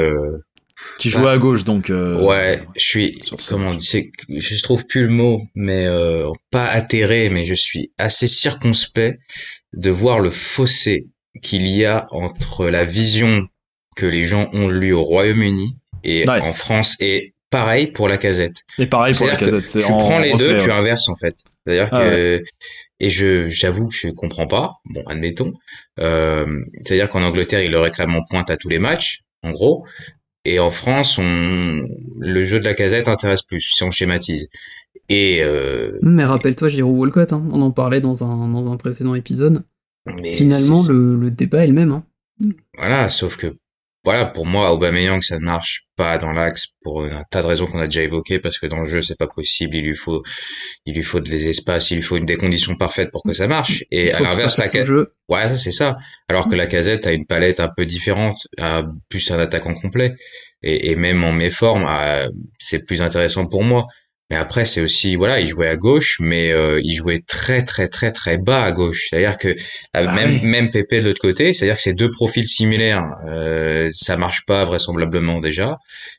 A: qui jouait à gauche donc euh,
B: ouais je suis comment c'est je trouve plus le mot mais euh, pas atterré mais je suis assez circonspect de voir le fossé qu'il y a entre la vision que les gens ont de lui au Royaume-Uni et en France et pareil pour la casette
A: et pareil pour la casette
B: tu prends les deux tu inverses en fait c'est à dire ah que et je j'avoue je comprends pas bon admettons euh, c'est à dire qu'en Angleterre il le réclame en pointe à tous les matchs en gros et en France, on... le jeu de la casette intéresse plus, si on schématise. Et euh...
C: Mais rappelle-toi Giroud Walcott, hein. on en parlait dans un, dans un précédent épisode. Mais Finalement, le, le, débat est le même. Hein.
B: Voilà, sauf que voilà, pour moi, Aubameyang, ça ne marche pas dans l'axe pour un tas de raisons qu'on a déjà évoquées, parce que dans le jeu, c'est pas possible. Il lui faut, il lui faut des espaces, il lui faut une des conditions parfaites pour que ça marche. Et à l'inverse, la casette, ouais, c'est ça. Alors que la casette a une palette un peu différente, a plus un attaquant complet. Et, et même en méforme, c'est plus intéressant pour moi. Mais après, c'est aussi, voilà, il jouait à gauche, mais euh, il jouait très très très très bas à gauche. C'est-à-dire que euh, bah même même Pépé de l'autre côté, c'est-à-dire que c'est deux profils similaires. Euh, ça marche pas vraisemblablement déjà,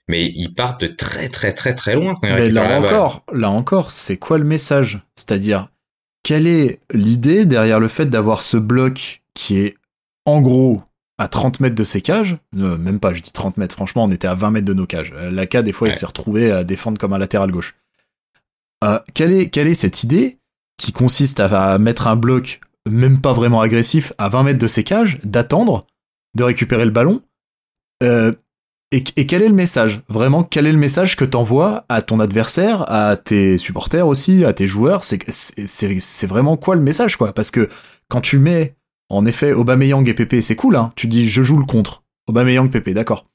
B: mais ils partent de très très très très loin. Quand
A: mais là encore, là encore, c'est quoi le message? C'est-à-dire, quelle est l'idée derrière le fait d'avoir ce bloc qui est en gros à 30 mètres de ses cages, même pas, je dis 30 mètres, franchement, on était à 20 mètres de nos cages. Laka, des fois, il s'est retrouvé à défendre comme un latéral gauche. Euh, quelle, est, cette idée qui consiste à, mettre un bloc même pas vraiment agressif à 20 mètres de ses cages, d'attendre, de récupérer le ballon euh, et, quel est le message? Vraiment, quel est le message que t'envoies à ton adversaire, à tes supporters aussi, à tes joueurs? C'est vraiment quoi le message, Parce que quand tu mets, en effet, Aubameyang et Pépé, c'est cool, hein Tu dis, je joue le contre. Aubameyang, Pépé, d'accord.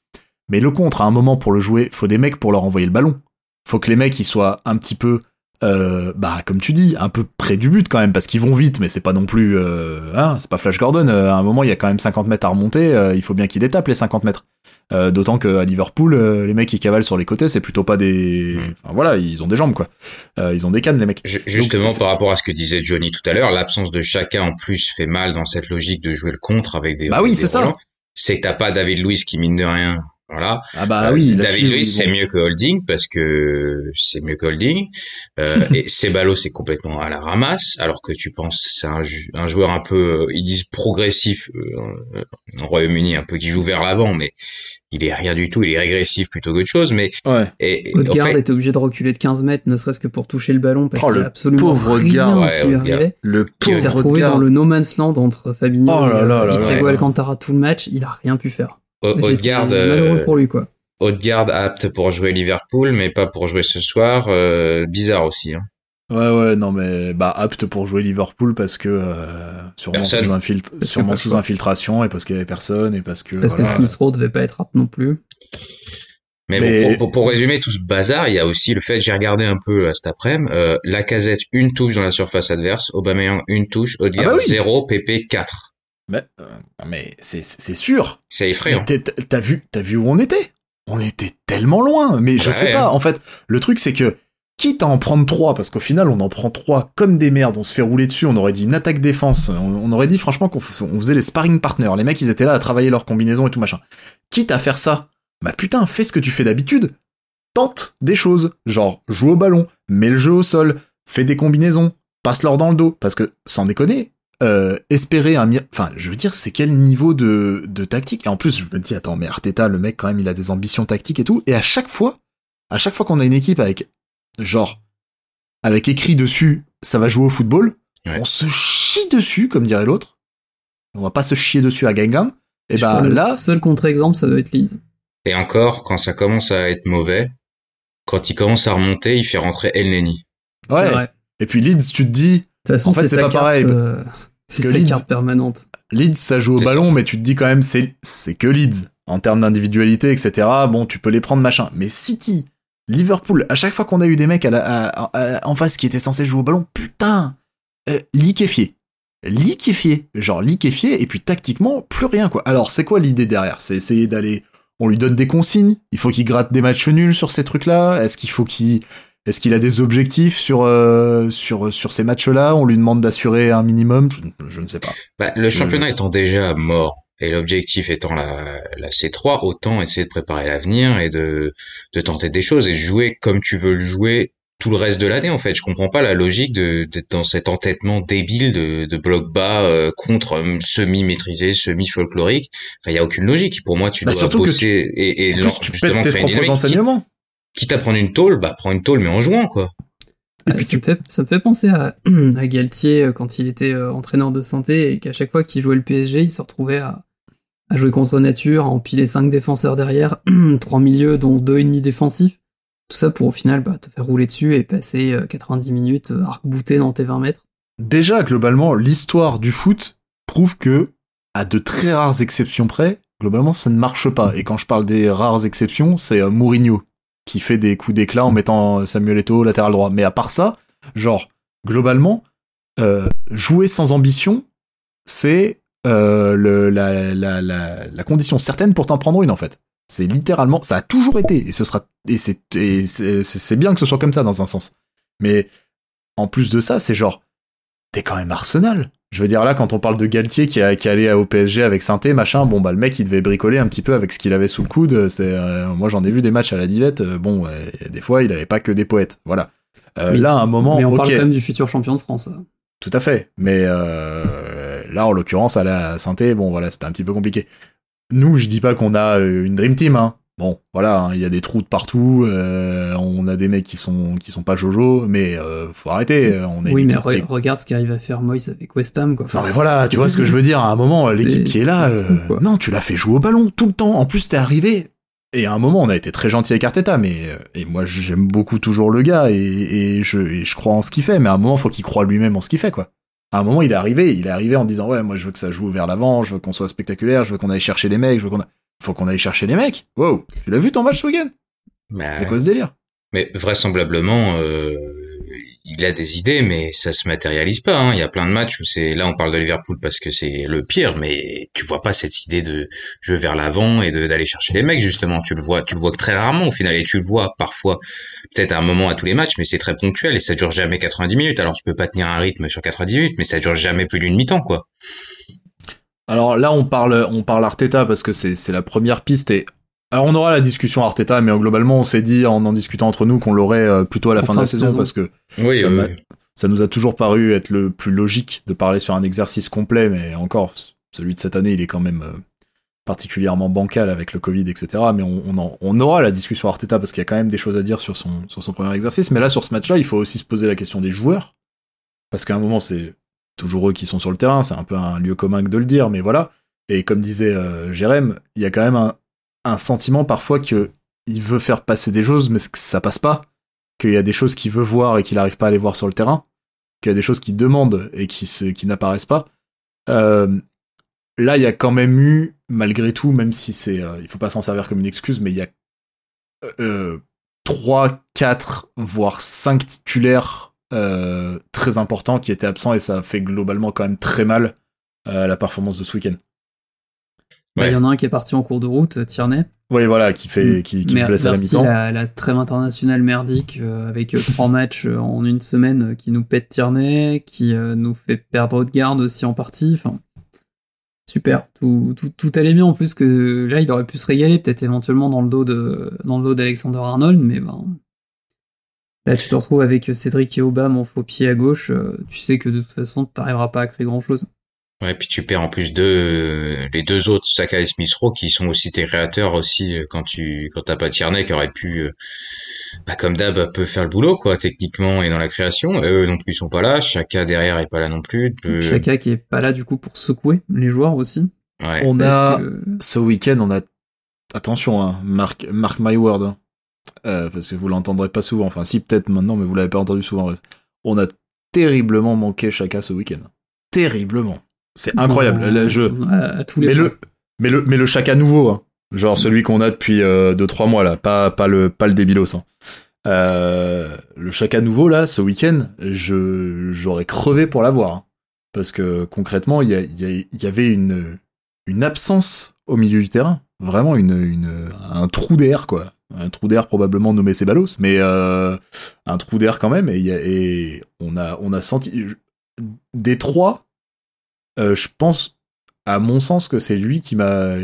A: Mais le contre, à un moment, pour le jouer, faut des mecs pour leur envoyer le ballon. Faut que les mecs, ils soient un petit peu euh, bah comme tu dis, un peu près du but quand même, parce qu'ils vont vite, mais c'est pas non plus, euh, hein, c'est pas Flash Gordon. Euh, à un moment, il y a quand même 50 mètres à remonter. Euh, il faut bien qu'il les tape les 50 mètres. D'autant que à Liverpool, les mecs qui cavalent sur les côtés, c'est plutôt pas des, mm. enfin, voilà, ils ont des jambes quoi. ils ont des cannes les mecs.
B: Justement par rapport à ce que disait Johnny tout à l'heure, l'absence de chacun en plus fait mal dans cette logique de jouer le contre avec des.
A: Bah oui, c'est ça.
B: C'est que t'as pas David Luiz qui mine de rien voilà.
A: Ah bah oui.
B: David Luiz c'est mieux que Holding parce que c'est mieux que Holding. Euh, et Ceballos c'est complètement à la ramasse alors que tu penses c'est un, un, joueur un peu ils disent progressif euh, en Royaume-Uni un peu qui joue vers l'avant mais il est rien du tout, il est régressif plutôt qu'autre chose, mais.
C: Ouais. Et, Odegaard était obligé de reculer de 15 mètres, ne serait-ce que pour toucher le ballon, parce oh, qu'il a absolument rien qui lui arrivait.
A: Le pauvre
C: Il s'est retrouvé dans le no man's land entre Fabinho oh et Thiago Alcantara tout le match, il a rien pu faire.
B: Odegaard,
C: malheureux pour lui, quoi.
B: Odegaard apte pour jouer Liverpool, mais pas pour jouer ce soir. Euh, bizarre aussi. Hein.
A: Ouais, ouais, non, mais bah apte pour jouer Liverpool parce que euh, sûrement, sous, infiltre, sûrement sous infiltration et parce qu'il y avait personne et parce que.
C: Parce que Smith Rowe devait pas être apte non plus.
B: Mais, Bon, pour, résumer tout ce bazar, il y a aussi le fait, j'ai regardé un peu là, cet après-midi, euh, la casette une touche dans la surface adverse, Aubameyang une touche, Odegaard ah bah 0, PP 4.
A: Mais, euh, mais c'est, c'est sûr.
B: C'est effrayant.
A: T'as vu, t'as vu où on était? On était tellement loin. Mais je sais pas. En fait, le truc c'est que quitte à en prendre trois, parce qu'au final on en prend trois comme des merdes, on se fait rouler dessus, on aurait dit une attaque défense, on, aurait dit franchement qu'on faisait les sparring partners, les mecs ils étaient là à travailler leur combinaison et tout machin. Quitte à faire ça, bah putain, fais ce que tu fais d'habitude, tente des choses, genre joue au ballon, mets le jeu au sol, fais des combinaisons, passe-leur dans le dos, parce que sans déconner, euh, espérer un enfin je veux dire c'est quel niveau de, de tactique? Et en plus je me dis attends mais Arteta le mec quand même il a des ambitions tactiques et tout. Et à chaque fois à chaque fois qu'on a une équipe avec genre avec écrit dessus ça va jouer au football on se chie dessus comme dirait l'autre. On va pas se chier dessus à Gangan et bah là
C: le seul contre-exemple ça doit être Leeds.
B: Et encore quand ça commence à être mauvais quand il commence à remonter il fait rentrer El Neni.
A: Ouais. et puis Leeds tu te dis
C: de toute façon, en fait, c'est pas pareil. Euh, c'est sa carte permanente.
A: Leeds, ça joue au ballon, mais tu te dis quand même, c'est, c'est que Leeds. En termes d'individualité, etc., bon, tu peux les prendre, machin. Mais City, Liverpool, à chaque fois qu'on a eu des mecs à en face qui étaient censés jouer au ballon, putain, euh, liquéfié. Liquéfié. Genre liquéfié, et puis tactiquement, plus rien, quoi. Alors, c'est quoi l'idée derrière? C'est essayer d'aller... On lui donne des consignes, il faut qu'il gratte des matchs nuls sur ces trucs-là, est-ce qu'il faut qu'il est-ce qu'il a des objectifs sur euh, sur sur ces matchs-là? On lui demande d'assurer un minimum? Je, ne sais pas.
B: Bah, le championnat étant déjà mort et l'objectif étant la, la C3, autant essayer de préparer l'avenir et de de tenter des choses et jouer comme tu veux le jouer tout le reste de l'année en fait. Je comprends pas la logique de d'être dans cet entêtement débile de, de bloc bas euh, contre euh, semi maîtrisé, semi folklorique. Enfin, il y a aucune logique. Pour moi, tu bah, dois bosser et, et
A: tu justement tes propres enseignements
B: quitte à prendre une tôle, bah prends une tôle mais en jouant quoi.
C: ça, me fait, ça, me fait, penser à, à Galtier euh, quand il était euh, entraîneur de santé et qu'à chaque fois qu'il jouait le PSG, il se retrouvait à, à jouer contre nature, à empiler 5 défenseurs derrière, 3 milieux dont deux ennemis défensifs. Tout ça pour au final bah, te faire rouler dessus et passer 90 euh, minutes arc-bouté dans tes 20 mètres.
A: Déjà, globalement, l'histoire du foot prouve que, à de très rares exceptions près, globalement, ça ne marche pas. Et quand je parle des rares exceptions, c'est euh, Mourinho qui fait des coups d'éclat en mettant Samuel Eto'o latéral droit. Mais à part ça, genre, globalement, jouer sans ambition, c'est la, la, la, condition certaine pour t'en prendre une, en fait. C'est littéralement, ça a toujours été, et ce sera, et c'est, c'est bien que ce soit comme ça dans un sens. Mais en plus de ça, c'est genre, t'es quand même Arsenal. Je veux dire là, quand on parle de Galtier qui, a, qui allait au PSG avec Sainté, machin, bon bah le mec il devait bricoler un petit peu avec ce qu'il avait sous le coude. C'est, euh, moi j'en ai vu des matchs à la divette. Euh, bon, des fois il avait pas que des poètes. Voilà. Euh, là, à un moment,
C: mais on parle quand même du futur champion de France.
A: Tout à fait. Mais là, en l'occurrence, à la Sainté, bon voilà, c'était un petit peu compliqué. Nous, je dis pas qu'on a une dream team, hein. Bon, voilà, hein, il y a des trous de partout. Euh, on a des mecs qui sont qui sont pas Jojo, mais euh, faut arrêter. On
C: oui, mais regarde ce qu'arrive à faire Moïse avec West Ham, quoi.
A: non, mais voilà, tu vois ce que je veux dire. À un moment, l'équipe qui est là, euh, non, tu l'as fait jouer au ballon tout le temps. En plus, t'es arrivé. Et à un moment, on a été très gentil avec Arteta, mais euh, et moi, j'aime beaucoup toujours le gars et, et je et je crois en ce qu'il fait. Mais à un moment, faut qu'il croit lui-même en ce qu'il fait, quoi. À un moment, il est arrivé, il est arrivé en disant ouais, moi, je veux que ça joue vers l'avant, je veux qu'on soit spectaculaire, je veux qu'on aille chercher les mecs, je veux qu'on faut qu'on aille chercher les mecs. Wow, tu l'as vu ton match ce week-end? C'est quoi ce délire?
B: Mais vraisemblablement, euh, il a des idées, mais ça se matérialise pas. Hein. Il y a plein de matchs où c'est là on parle de Liverpool parce que c'est le pire, mais tu vois pas cette idée de jeu vers l'avant et d'aller chercher les mecs justement. Tu le vois, tu le vois que très rarement au final et tu le vois parfois, peut-être à un moment à tous les matchs, mais c'est très ponctuel et ça dure jamais 90 minutes. Alors tu peux pas tenir un rythme sur 90 minutes, mais ça dure jamais plus d'une mi-temps quoi.
A: Alors là, on parle, on parle Arteta parce que c'est la première piste et alors on aura la discussion Arteta, mais globalement on s'est dit en en discutant entre nous qu'on l'aurait euh, plutôt à la fin de la saison, parce que
B: oui,
A: ça,
B: oui.
A: ça, nous a toujours paru être le plus logique de parler sur un exercice complet, mais encore celui de cette année il est quand même euh, particulièrement bancal avec le Covid, etc. Mais on, on, on aura la discussion Arteta parce qu'il y a quand même des choses à dire sur son, sur son premier exercice. Mais là sur ce match-là, il faut aussi se poser la question des joueurs, parce qu'à un moment c'est toujours eux qui sont sur le terrain, c'est un peu un lieu commun que de le dire, mais voilà. Et comme disait euh, Jérém, il y a quand même un, sentiment parfois que il veut faire passer des choses, mais que ça passe pas. Qu'il y a des choses qu'il veut voir et qu'il n'arrive pas à les voir sur le terrain. Qu'il y a des choses qu'il demande et qui, n'apparaissent pas. Euh, là, il y a quand même eu, malgré tout, même si c'est, euh, il faut pas s'en servir comme une excuse, mais il y a euh, 3, 4, voire 5 titulaires euh, très important qui était absent et ça a fait globalement quand même très mal à la performance de ce week-end.
C: Bah, il y en a un qui est parti en cours de route, Tierney.
A: Oui, voilà, qui fait, qui, qui se blesse à la mi-temps.
C: La, la trêve internationale merdique euh, avec euh, trois matchs en une semaine qui nous pète Tierney, qui nous fait perdre de garde aussi en partie. Enfin, super, tout, tout, tout, allait bien en plus que là il aurait pu se régaler peut-être éventuellement dans le dos de dans le dos d'Alexander Arnold, mais ben Là, tu te retrouves avec Cédric et Aubame en faux pied à gauche. Euh, tu sais que de toute façon, tu n'arriveras pas à créer grand-chose.
B: Ouais, puis tu perds en plus de les deux autres, Saka et Smith Rowe, qui sont aussi tes créateurs aussi euh, quand tu quand t'as pas Tierney qui aurait pu, euh, bah, comme d'hab, un peu faire le boulot quoi, techniquement et dans la création. eux non plus ils sont pas là. Chaka derrière est pas là non plus.
C: Chaka qui est pas là du coup pour secouer les joueurs aussi.
A: Ouais. On a ce week-end, on a attention, hein, Mark Mark my word. Euh, parce que vous l'entendrez pas souvent. Enfin, si peut-être maintenant, mais vous l'avez pas entendu souvent. On a terriblement manqué Chaka ce week-end. Terriblement. C'est incroyable. le jeu. mais, le, mais le mais le Chaka nouveau, hein. genre celui qu'on a depuis 2-3 euh, mois là, pas pas le pas le débilos. Hein. Euh, le Chaka nouveau là, ce week-end, je j'aurais crevé pour l'avoir, hein. parce que concrètement, il y, y, y, avait une une absence au milieu du terrain, vraiment une, une un trou d'air quoi un trou d'air probablement nommé Ceballos, mais euh, un trou d'air quand même. Et, on a on a senti des trois. Euh, je pense, à mon sens, que c'est lui qui m'a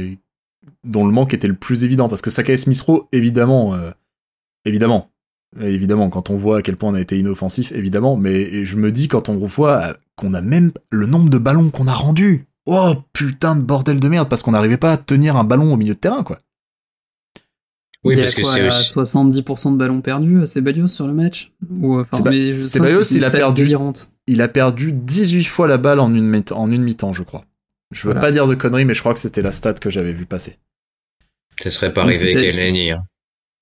A: dont le manque était le plus évident parce que Saka Smith-Rowe, évidemment, euh, évidemment, évidemment, quand on voit à quel point on a été inoffensif, évidemment, mais je me dis quand on voit qu'on a même le nombre de ballons qu'on a rendus. Oh putain de bordel de merde parce qu'on n'arrivait pas à tenir un ballon au milieu de terrain quoi.
C: Oui, parce que c'est 70% de ballons perdus, euh, Ceballos sur le match Ou, enfin,
A: mais Ceballos, il a perdu, il a perdu 18 fois la balle en une, en une mi-temps, je crois. Je veux pas dire de conneries, mais je crois que c'était la stat que j'avais vu passer.
B: Ça serait pas arrivé avec Eleni. Hein.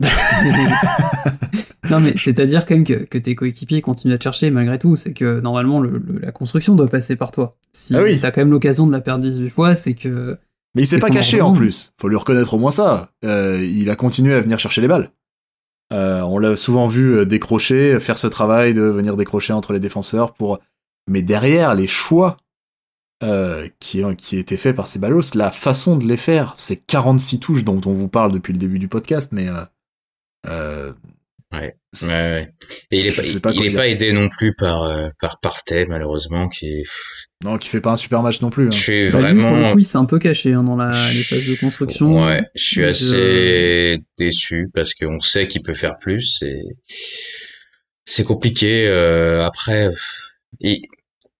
C: non, mais c'est-à-dire quand même que, que tes coéquipiers continuent à te chercher malgré tout. C'est que normalement, le, la construction doit passer par toi. Si ah oui. t'as quand même l'occasion de la perdre 18 fois, c'est que
A: Mais il s'est pas caché en plus. Faut lui reconnaître au moins ça. Euh, il a continué à venir chercher les balles. Euh, on l'a souvent vu euh, décrocher, faire ce travail de venir décrocher entre les défenseurs pour. Mais derrière, les choix euh, qui, qui étaient faits par ces ballos, la façon de les faire, ces 46 touches dont on vous parle depuis le début du podcast, mais euh,
B: euh, Ouais. ouais, Et il est pas, il, est pas aidé non plus par euh, par Partey malheureusement qui
A: non qui fait pas un super match non plus. Hein.
B: Je suis bah, vraiment
C: oui c'est un peu caché hein, dans la les phases de construction.
B: Ouais, je suis assez déçu parce qu'on sait qu'il peut faire plus et c'est compliqué. Euh, après, il,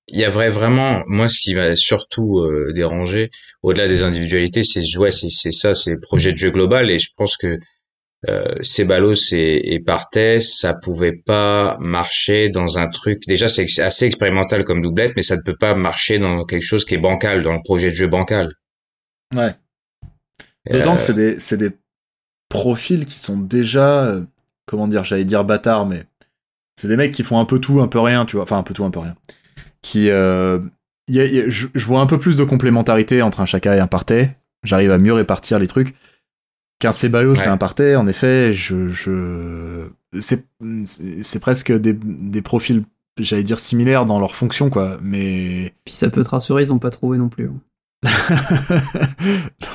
B: il y a vrai, vraiment moi ce qui m'a surtout euh, dérangé au-delà des individualités c'est ouais c'est ça c'est le projet de jeu global et je pense que euh, Ceballos et, et Partey, ça pouvait pas marcher dans un truc. Déjà, c'est assez expérimental comme doublette, mais ça ne peut pas marcher dans quelque chose qui est bancal, dans le projet de jeu bancal.
A: Ouais. D'autant que c'est des, c'est des profils qui sont déjà, euh, comment dire, j'allais dire bâtards, mais c'est des mecs qui font un peu tout, un peu rien, tu vois. Enfin, un peu tout, un peu rien. Qui, euh, y a, je, vois un peu plus de complémentarité entre un Chaka et un Partey. J'arrive à mieux répartir les trucs. Qu'un Ceballos c'est un Partey, en effet, je, je... c'est, c'est presque des, des profils, j'allais dire, similaires dans leur fonction, quoi, mais...
C: Puis ça peut te rassurer, ils ont pas trouvé non plus.
A: Hein.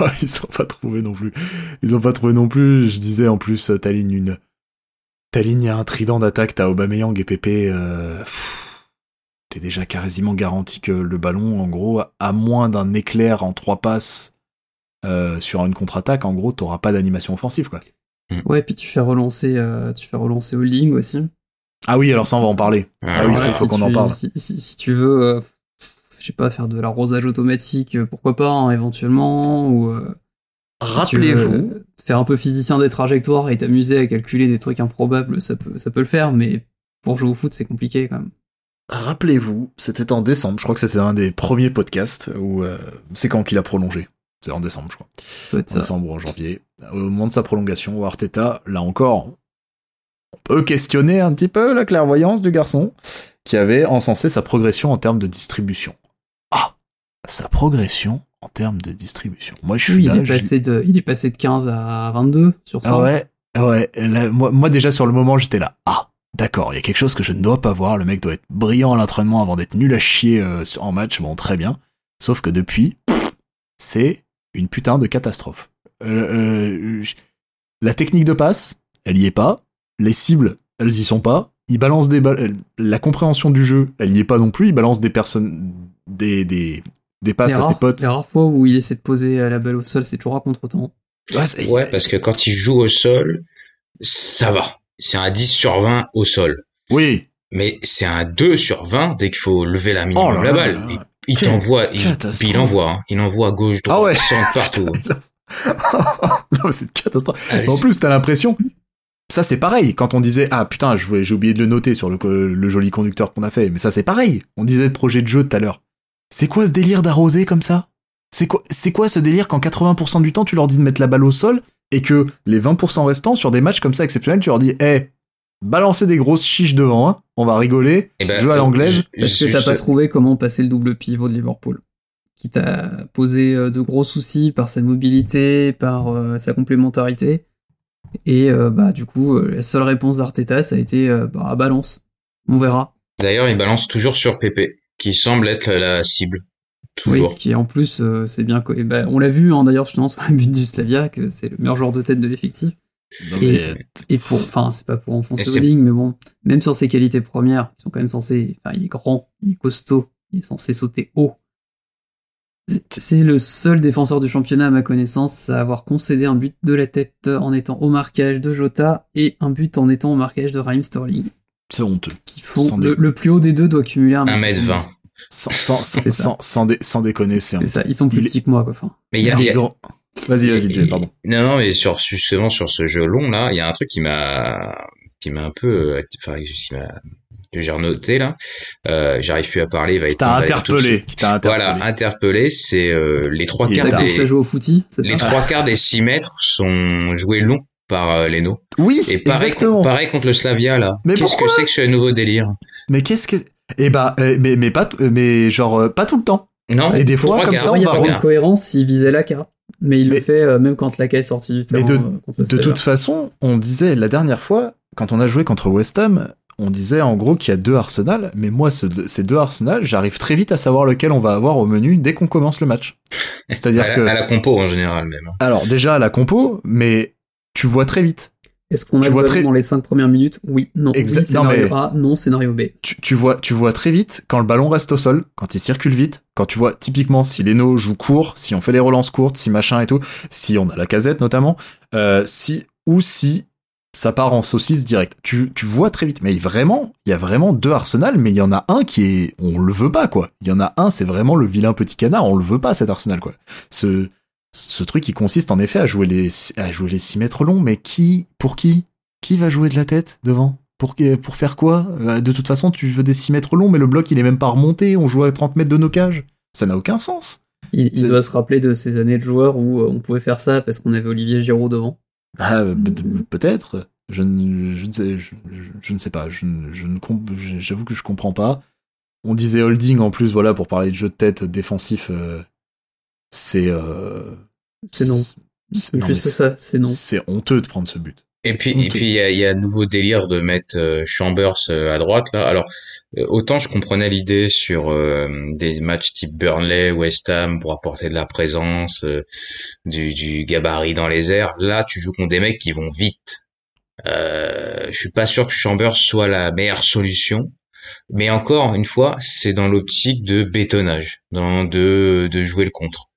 A: non, ils ont pas trouvé non plus. Ils ont pas trouvé non plus. Je disais en plus, ta ligne une, ta ligne a un trident d'attaque, t'as Aubameyang et Pépé. Euh... T'es déjà quasiment garanti que le ballon, en gros, à moins d'un éclair en trois passes euh, sur une contre-attaque, en gros, t'auras pas d'animation offensive, quoi.
C: Mm. Ouais, puis tu fais relancer, euh, tu fais relancer Holding aussi.
A: Ah oui, alors ça, on va en parler. Ah, oui, il faut qu'on en parle.
C: Si, si, tu veux, euh, je sais pas, faire de l'arrosage automatique, euh, pourquoi pas, hein, éventuellement, ou...
A: Rappelez-vous.
C: faire un peu physicien des trajectoires et t'amuser à calculer des trucs improbables, ça peut, ça peut le faire, mais pour jouer au foot, c'est compliqué quand même.
A: Rappelez-vous, c'était en décembre, je crois que c'était un des premiers podcasts où c'est quand qu'il a prolongé. C'est en décembre, je crois. En décembre ou en janvier. Au moment de sa prolongation, Arteta, là encore, on peut questionner un petit peu la clairvoyance du garçon, qui avait encensé sa progression en termes de distribution. Ah Sa progression en termes de distribution. Moi, je suis
C: il, est passé de, il est passé de 15 à 22 sur ça.
A: Ah ouais, ouais. moi, moi, déjà, sur le moment, j'étais là. Ah D'accord, il y a quelque chose que je ne dois pas voir. Le mec doit être brillant à l'entraînement avant d'être nul à chier euh, en match. Bon, très bien. Sauf que depuis, c'est une putain de catastrophe. Euh, euh, la technique de passe, elle y est pas. Les cibles, elles y sont pas. Il balance des balles. La compréhension du jeu, elle y est pas non plus. Il balance des personnes, des, des, des passes à ses potes.
C: Les rares fois où il essaie de poser la balle au sol, c'est toujours à contre-temps.
B: Ouais, parce que quand il joue au sol, ça va. C'est un 10 sur 20 au sol.
A: Oui.
B: Mais c'est un 2 sur 20 dès qu'il faut lever la minimum oh la balle. Il t'envoie, il, il envoie, hein. il envoie à gauche, droite, ah ouais. partout.
A: non, c'est une catastrophe. Ah, en plus, t'as l'impression, ça c'est pareil. Quand on disait, ah putain, j'ai oublié de le noter sur le, le joli conducteur qu'on a fait, mais ça c'est pareil. On disait le projet de jeu tout à l'heure. C'est quoi ce délire d'arroser comme ça? C'est quoi, c'est quoi ce délire quand 80% du temps tu leur dis de mettre la balle au sol et que les 20% restants sur des matchs comme ça exceptionnels, tu leur dis, eh, balancer des grosses chiches devant, hein. on va rigoler, eh ben, jouer à euh, l'anglaise.
C: Parce que t'as pas trouvé comment passer le double pivot de Liverpool qui t'a posé euh, de gros soucis par sa mobilité, par euh, sa complémentarité. Et bah du coup, la seule réponse d'Arteta, ça a été bah balance. On verra.
B: D'ailleurs, il balance toujours sur Pépé, qui semble être la cible. Toujours.
C: Oui, qui en plus, c'est bien. Bah, on l'a vu hein, d'ailleurs justement sur le but du Slavia, que c'est le meilleur joueur de tête de l'effectif et, pour, enfin, c'est pas pour enfoncer Holding, mais bon, même sur ses qualités premières, ils sont quand même censés, enfin, il est grand, il est costaud, il est censé sauter haut. C'est le seul défenseur du championnat, à ma connaissance, à avoir concédé un but de la tête en étant au marquage de Jota et un but en étant au marquage de Raheem Sterling.
A: C'est honteux.
C: Qui font, le, plus haut des deux doit cumuler un
B: 1m20.
A: Sans, sans, sans, sans, déconner, c'est
C: ça. Ils sont plus petits que moi, quoi. Enfin,
B: mais il y a,
A: Vas-y, vas-y, Jay, pardon.
B: Non, non, mais sur justement sur ce jeu long là, il y a un truc qui m'a qui m'a un peu, enfin, qui m'a que j'ai renoté là, euh, j'arrive plus à parler, il va être
A: interpellé,
B: Voilà, interpellé, c'est euh, les trois quarts des
C: ça joue au footy,
B: les trois quarts des 6 mètres sont joués longs par euh, Leno.
A: Oui,
B: et pareil,
A: exactement.
B: pareil contre le Slavia là. Mais qu'est-ce que c'est que ce nouveau délire?
A: Mais qu'est-ce que eh bah, eh, mais mais pas mais genre pas tout le temps.
B: Non.
A: Et des fois, comme ça, on va
C: avoir une cohérence s'il visait la carte. Mais il le fait euh, même quand Laka est sorti du terrain.
A: Mais de, de toute façon, on disait la dernière fois, quand on a joué contre West Ham, on disait en gros qu'il y a deux Arsenal, mais moi, ce, ces deux Arsenal, j'arrive très vite à savoir lequel on va avoir au menu dès qu'on commence le match.
B: C'est-à-dire que. À la compo en général, même. Hein.
A: Alors, déjà à la compo, mais tu vois très vite.
C: Est-ce qu'on a dans les cinq premières minutes? Oui, non. Scénario A, non, scénario B.
A: Tu, tu, vois, tu vois très vite quand le ballon reste au sol, quand il circule vite, quand tu vois typiquement si Leno joue court, si on fait les relances courtes, si machin et tout, si on a la casette notamment, euh, si ou si ça part en saucisse direct. Tu, tu vois très vite. Mais vraiment, il y a vraiment deux Arsenal, mais il y en a un qui est, on le veut pas quoi. Il y en a un, c'est vraiment le vilain petit canard, on le veut pas cet Arsenal quoi. Ce, ce truc qui consiste en effet à jouer les, à jouer les 6 mètres longs, mais qui, pour qui? Qui va jouer de la tête devant? Pour, pour faire quoi? Euh, De toute façon, tu veux des 6 mètres longs, mais le bloc il est même pas remonté, on joue à 30 mètres de nos cages. Ça n'a aucun sens.
C: Il, doit se rappeler de ces années de joueurs où euh, on pouvait faire ça parce qu'on avait Olivier Giraud devant.
A: Ah, peut-être. Je, ne, je, ne sais, je, ne sais pas. Je, je ne j'avoue que je comprends pas. On disait holding en plus, voilà, pour parler de jeu de tête défensif. Euh, c'est
C: euh, c'est non. C'est juste ça, c'est non.
A: C'est honteux de prendre ce but.
B: Et puis et puis il y a, y a nouveau délire de mettre euh, Chambers euh, à droite là. Alors autant je comprenais l'idée sur des matchs type Burnley, West Ham pour apporter de la présence, du, du gabarit dans les airs. Là tu joues contre des mecs qui vont vite. Euh, je suis pas sûr que Chambers soit la meilleure solution. Mais encore une fois, c'est dans l'optique de bétonnage, dans de, de jouer le contre.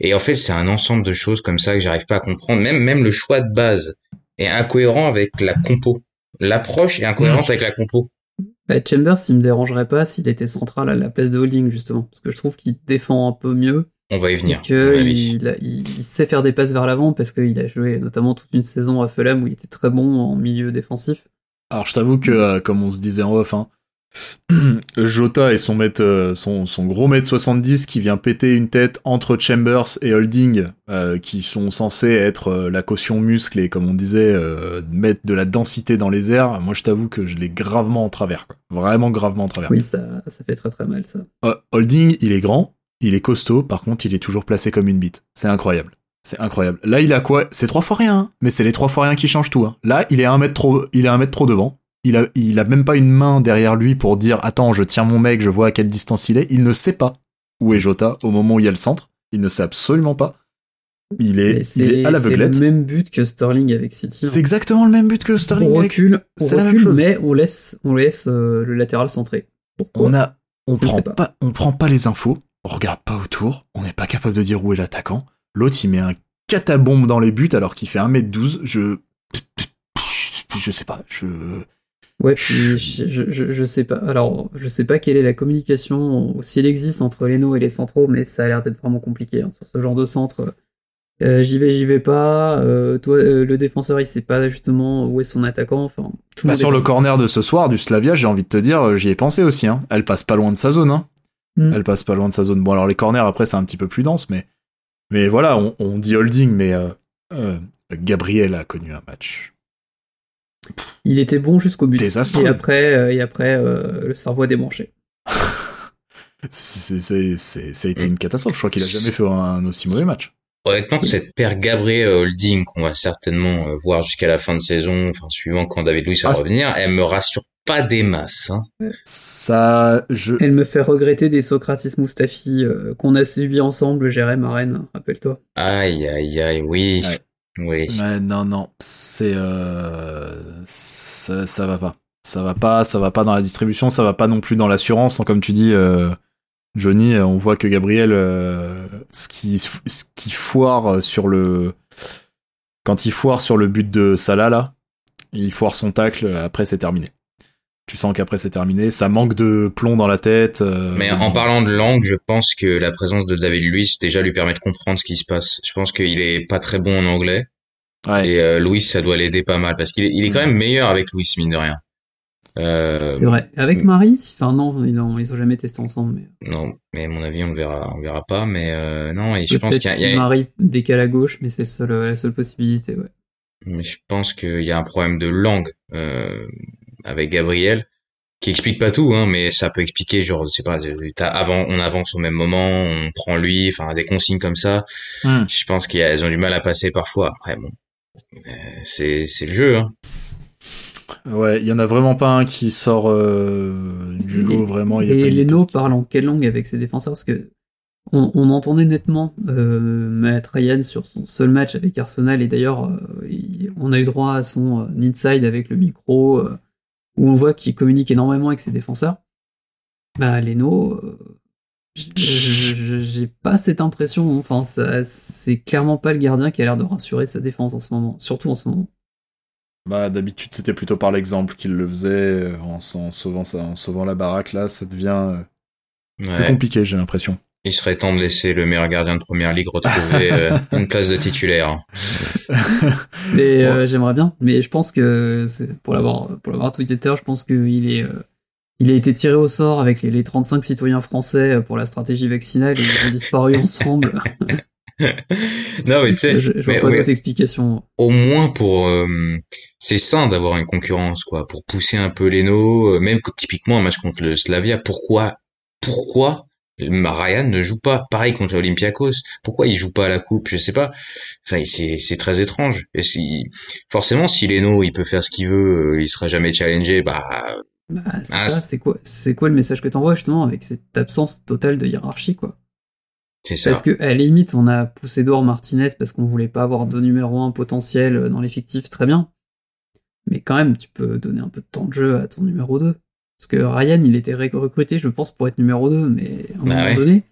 B: Et en fait, c'est un ensemble de choses comme ça que j'arrive pas à comprendre. Même, même le choix de base est incohérent avec la compo. L'approche est incohérente avec la compo.
C: Bah, Chambers, il me dérangerait pas s'il était central à la place de Holding, justement. Parce que je trouve qu'il défend un peu mieux.
B: On va y venir.
C: Et qu'il il, sait faire des passes vers l'avant parce qu'il a joué notamment toute une saison à Fulham où il était très bon en milieu défensif.
A: Alors je t'avoue que, euh, comme on se disait en off, hein, Jota et son mètre, euh, son, son gros mètre 70 qui vient péter une tête entre Chambers et Holding, euh, qui sont censés être euh, la caution muscle et comme on disait, mettre de la densité dans les airs. Moi, je t'avoue que je l'ai gravement en travers, quoi. vraiment gravement en travers.
C: Oui, ça, ça fait très très mal ça.
A: Holding, il est grand, il est costaud, par contre, il est toujours placé comme une bite. C'est incroyable. C'est incroyable. Là, il a quoi? C'est trois fois rien, hein. mais c'est les trois fois rien qui changent tout. Hein. Là, il est un mètre trop, il est un mètre trop devant il a, il a même pas une main derrière lui pour dire attends, je tiens mon mec, je vois à quelle distance il est. Il ne sait pas où est Jota au moment où il y a le centre. Il ne sait absolument pas. Il est, il est à l'aveuglette.
C: C'est le même but que Sterling avec City.
A: Hein. C'est exactement le même but que Sterling
C: avec City. C'est la même chose. Mais on laisse, on laisse euh, le latéral centré.
A: on a, on prend pas. on prend pas les infos. On regarde pas autour. On n'est pas capable de dire où est l'attaquant. L'autre, il met un catabombe dans les buts alors qu'il fait 1m12. Je, je sais pas. Je,
C: Ouais, je, je, je, sais pas. Alors, je sais pas quelle est la communication, si elle existe entre les no et les centraux, mais ça a l'air d'être vraiment compliqué hein, sur ce genre de centre. Euh, j'y vais, j'y vais pas. Euh, toi, euh, le défenseur, il sait pas justement où est son attaquant. Enfin,
A: tout bah, sur le corner de ce soir du Slavia, j'ai envie de te dire, j'y ai pensé aussi. Hein. Elle passe pas loin de sa zone. Hein. Hmm. Elle passe pas loin de sa zone. Bon, alors les corners après, c'est un petit peu plus dense, mais mais voilà, on, on dit holding, mais Gabriel a connu un match
C: il était bon jusqu'au but.
A: Désastreux.
C: Et après, euh, et après euh, le cerveau a débranché.
A: c'est, ça a été une catastrophe. Je crois qu'il a jamais fait un aussi mauvais match.
B: Honnêtement, cette paire Gabriel Holding qu'on va certainement euh, voir jusqu'à la fin de saison, enfin suivant quand David Luiz va ah, revenir, elle me rassure pas des masses. Hein.
A: Ça, je.
C: Elle me fait regretter des Socrates Mustafi qu'on a subi ensemble, Jérém à Rennes, rappelle-toi.
B: Aïe aïe aïe, oui. Oui.
A: non, non, c'est euh, ça, ça, va pas. Ça va pas, ça va pas dans la distribution, ça va pas non plus dans l'assurance. Hein, comme tu dis, euh, Johnny, on voit que Gabriel, euh, ce qui ce qui foire sur le quand il foire sur le but de Salah là, il foire son tacle. Après, c'est terminé. Tu sens qu'après c'est terminé, ça manque de plomb dans la tête.
B: Mais en parlant de langue, je pense que la présence de David Luiz déjà lui permet de comprendre ce qui se passe. Je pense qu'il est pas très bon en anglais. Ouais. Et euh, Louis, ça doit l'aider pas mal parce qu'il est, il est quand même meilleur avec Louis, mine de rien.
C: Euh... C'est vrai. Avec Marie, enfin non, ils ont, ils ont jamais testé ensemble. Mais...
B: Non, mais à mon avis, on le verra, on verra pas. Mais euh, non, et je pense qu'il y a,
C: si Marie décale à gauche, mais c'est seul, la seule possibilité, ouais.
B: Mais je pense qu'il y a un problème de langue euh, avec Gabriel. qui explique pas tout, hein, mais ça peut expliquer, genre, je sais pas, avant, on avance au même moment, on prend lui, enfin, des consignes comme ça. Hmm. Je pense qu'elles ont du mal à passer parfois. Après, bon, euh, c'est, c'est le jeu, hein.
A: Ouais, il y en a vraiment pas un qui sort euh, du lot, vraiment.
C: Y a et Leno parle en quelle langue avec ses défenseurs? Parce que on, on entendait nettement euh, Matt Ryan sur son seul match avec Arsenal, et d'ailleurs, euh, on a eu droit à son euh, inside avec le micro, où on voit qu'il communique énormément avec ses défenseurs. Bah, Leno, j'ai pas cette impression. Enfin, c'est clairement pas le gardien qui a l'air de rassurer sa défense en ce moment, surtout en ce moment.
A: Bah, d'habitude, c'était plutôt par l'exemple qu'il le faisait en, sauvant en sauvant la baraque. Là, ça devient plus compliqué, j'ai l'impression.
B: Il serait temps de laisser le meilleur gardien de première ligue retrouver euh, une place de titulaire.
C: Mais euh, j'aimerais bien. Mais je pense que pour l'avoir pour l'avoir tweeté, je pense qu'il est euh, il a été tiré au sort avec les, 35 citoyens français pour la stratégie vaccinale et ils ont disparu ensemble.
B: non mais tu sais,
C: je, vois pas d'autre explication.
B: Au moins pour c'est sain d'avoir une concurrence quoi, pour pousser un peu les nos, même typiquement un match contre le Slavia. Pourquoi pourquoi Ryan ne joue pas. Pareil contre Olympiakos. Pourquoi il joue pas à la coupe? Je sais pas. Enfin, c'est c'est très étrange. Et si forcément, si Leno il peut faire ce qu'il veut, euh, il sera jamais challengé. Bah,
C: bah c'est ah, ça. C'est quoi C'est quoi le message que t'envoies justement avec cette absence totale de hiérarchie quoi?
B: C'est ça.
C: Parce que à la limite, on a poussé dehors Martinez parce qu'on voulait pas avoir deux numéros un potentiels dans l'effectif. Très bien. Mais quand même, tu peux donner un peu de temps de jeu à ton numéro 2. Parce que Ryan, il était recruté, je pense, pour être numéro 2, mais à un bah moment donné,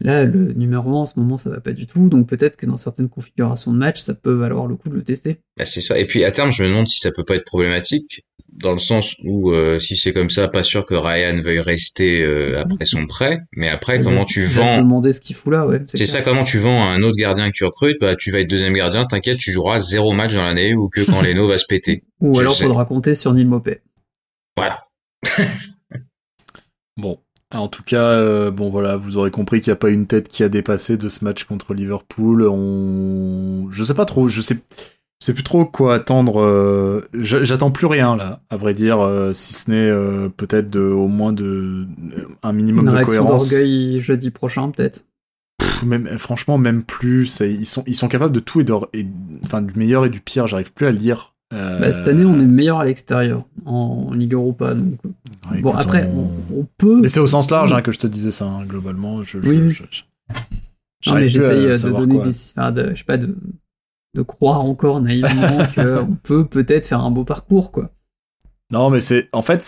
C: là, le numéro 1, en ce moment, ça va pas du tout. Donc peut-être que dans certaines configurations de match, ça peut valoir le coup de le tester.
B: Bah, c'est ça. Et puis à terme, je me demande si ça peut pas être problématique, dans le sens où euh, si c'est comme ça, pas sûr que Ryan veuille rester euh, après son prêt. Mais après, comment tu vends
C: demander ce qu'il fout là, ouais.
B: C'est ça. Comment tu vends un autre gardien que tu recrutes? Bah, tu vas être deuxième gardien. T'inquiète, tu joueras zéro match dans l'année ou que quand Leno va se péter.
C: Ou alors, faudra compter sur Neil Mopé.
A: Bon. En tout cas, euh, bon voilà, vous aurez compris qu'il n'y a pas une tête qui a dépassé de ce match contre Liverpool. On, je sais pas trop, je sais, je sais plus trop quoi attendre. Euh, j'attends plus rien là, à vrai dire, euh, si ce n'est peut-être de, au moins de un minimum
C: une
A: de cohérence.
C: d'orgueil jeudi prochain, peut-être.
A: Même, franchement, même plus. ils sont, ils sont capables de tout et de, enfin, du meilleur et du pire. J'arrive plus à le lire
C: euh, bah, cette année, on est meilleur à l'extérieur en Ligue Europa. Donc... bon, après, on... peut.
A: Mais c'est au sens large hein, que je te disais ça, hein, globalement. Je,
C: oui, je, non, mais j'essaye de donner des. Enfin, de, je sais pas, de, de croire encore naïvement qu'on peut peut-être faire un beau parcours, quoi.
A: Non, mais c'est. En fait,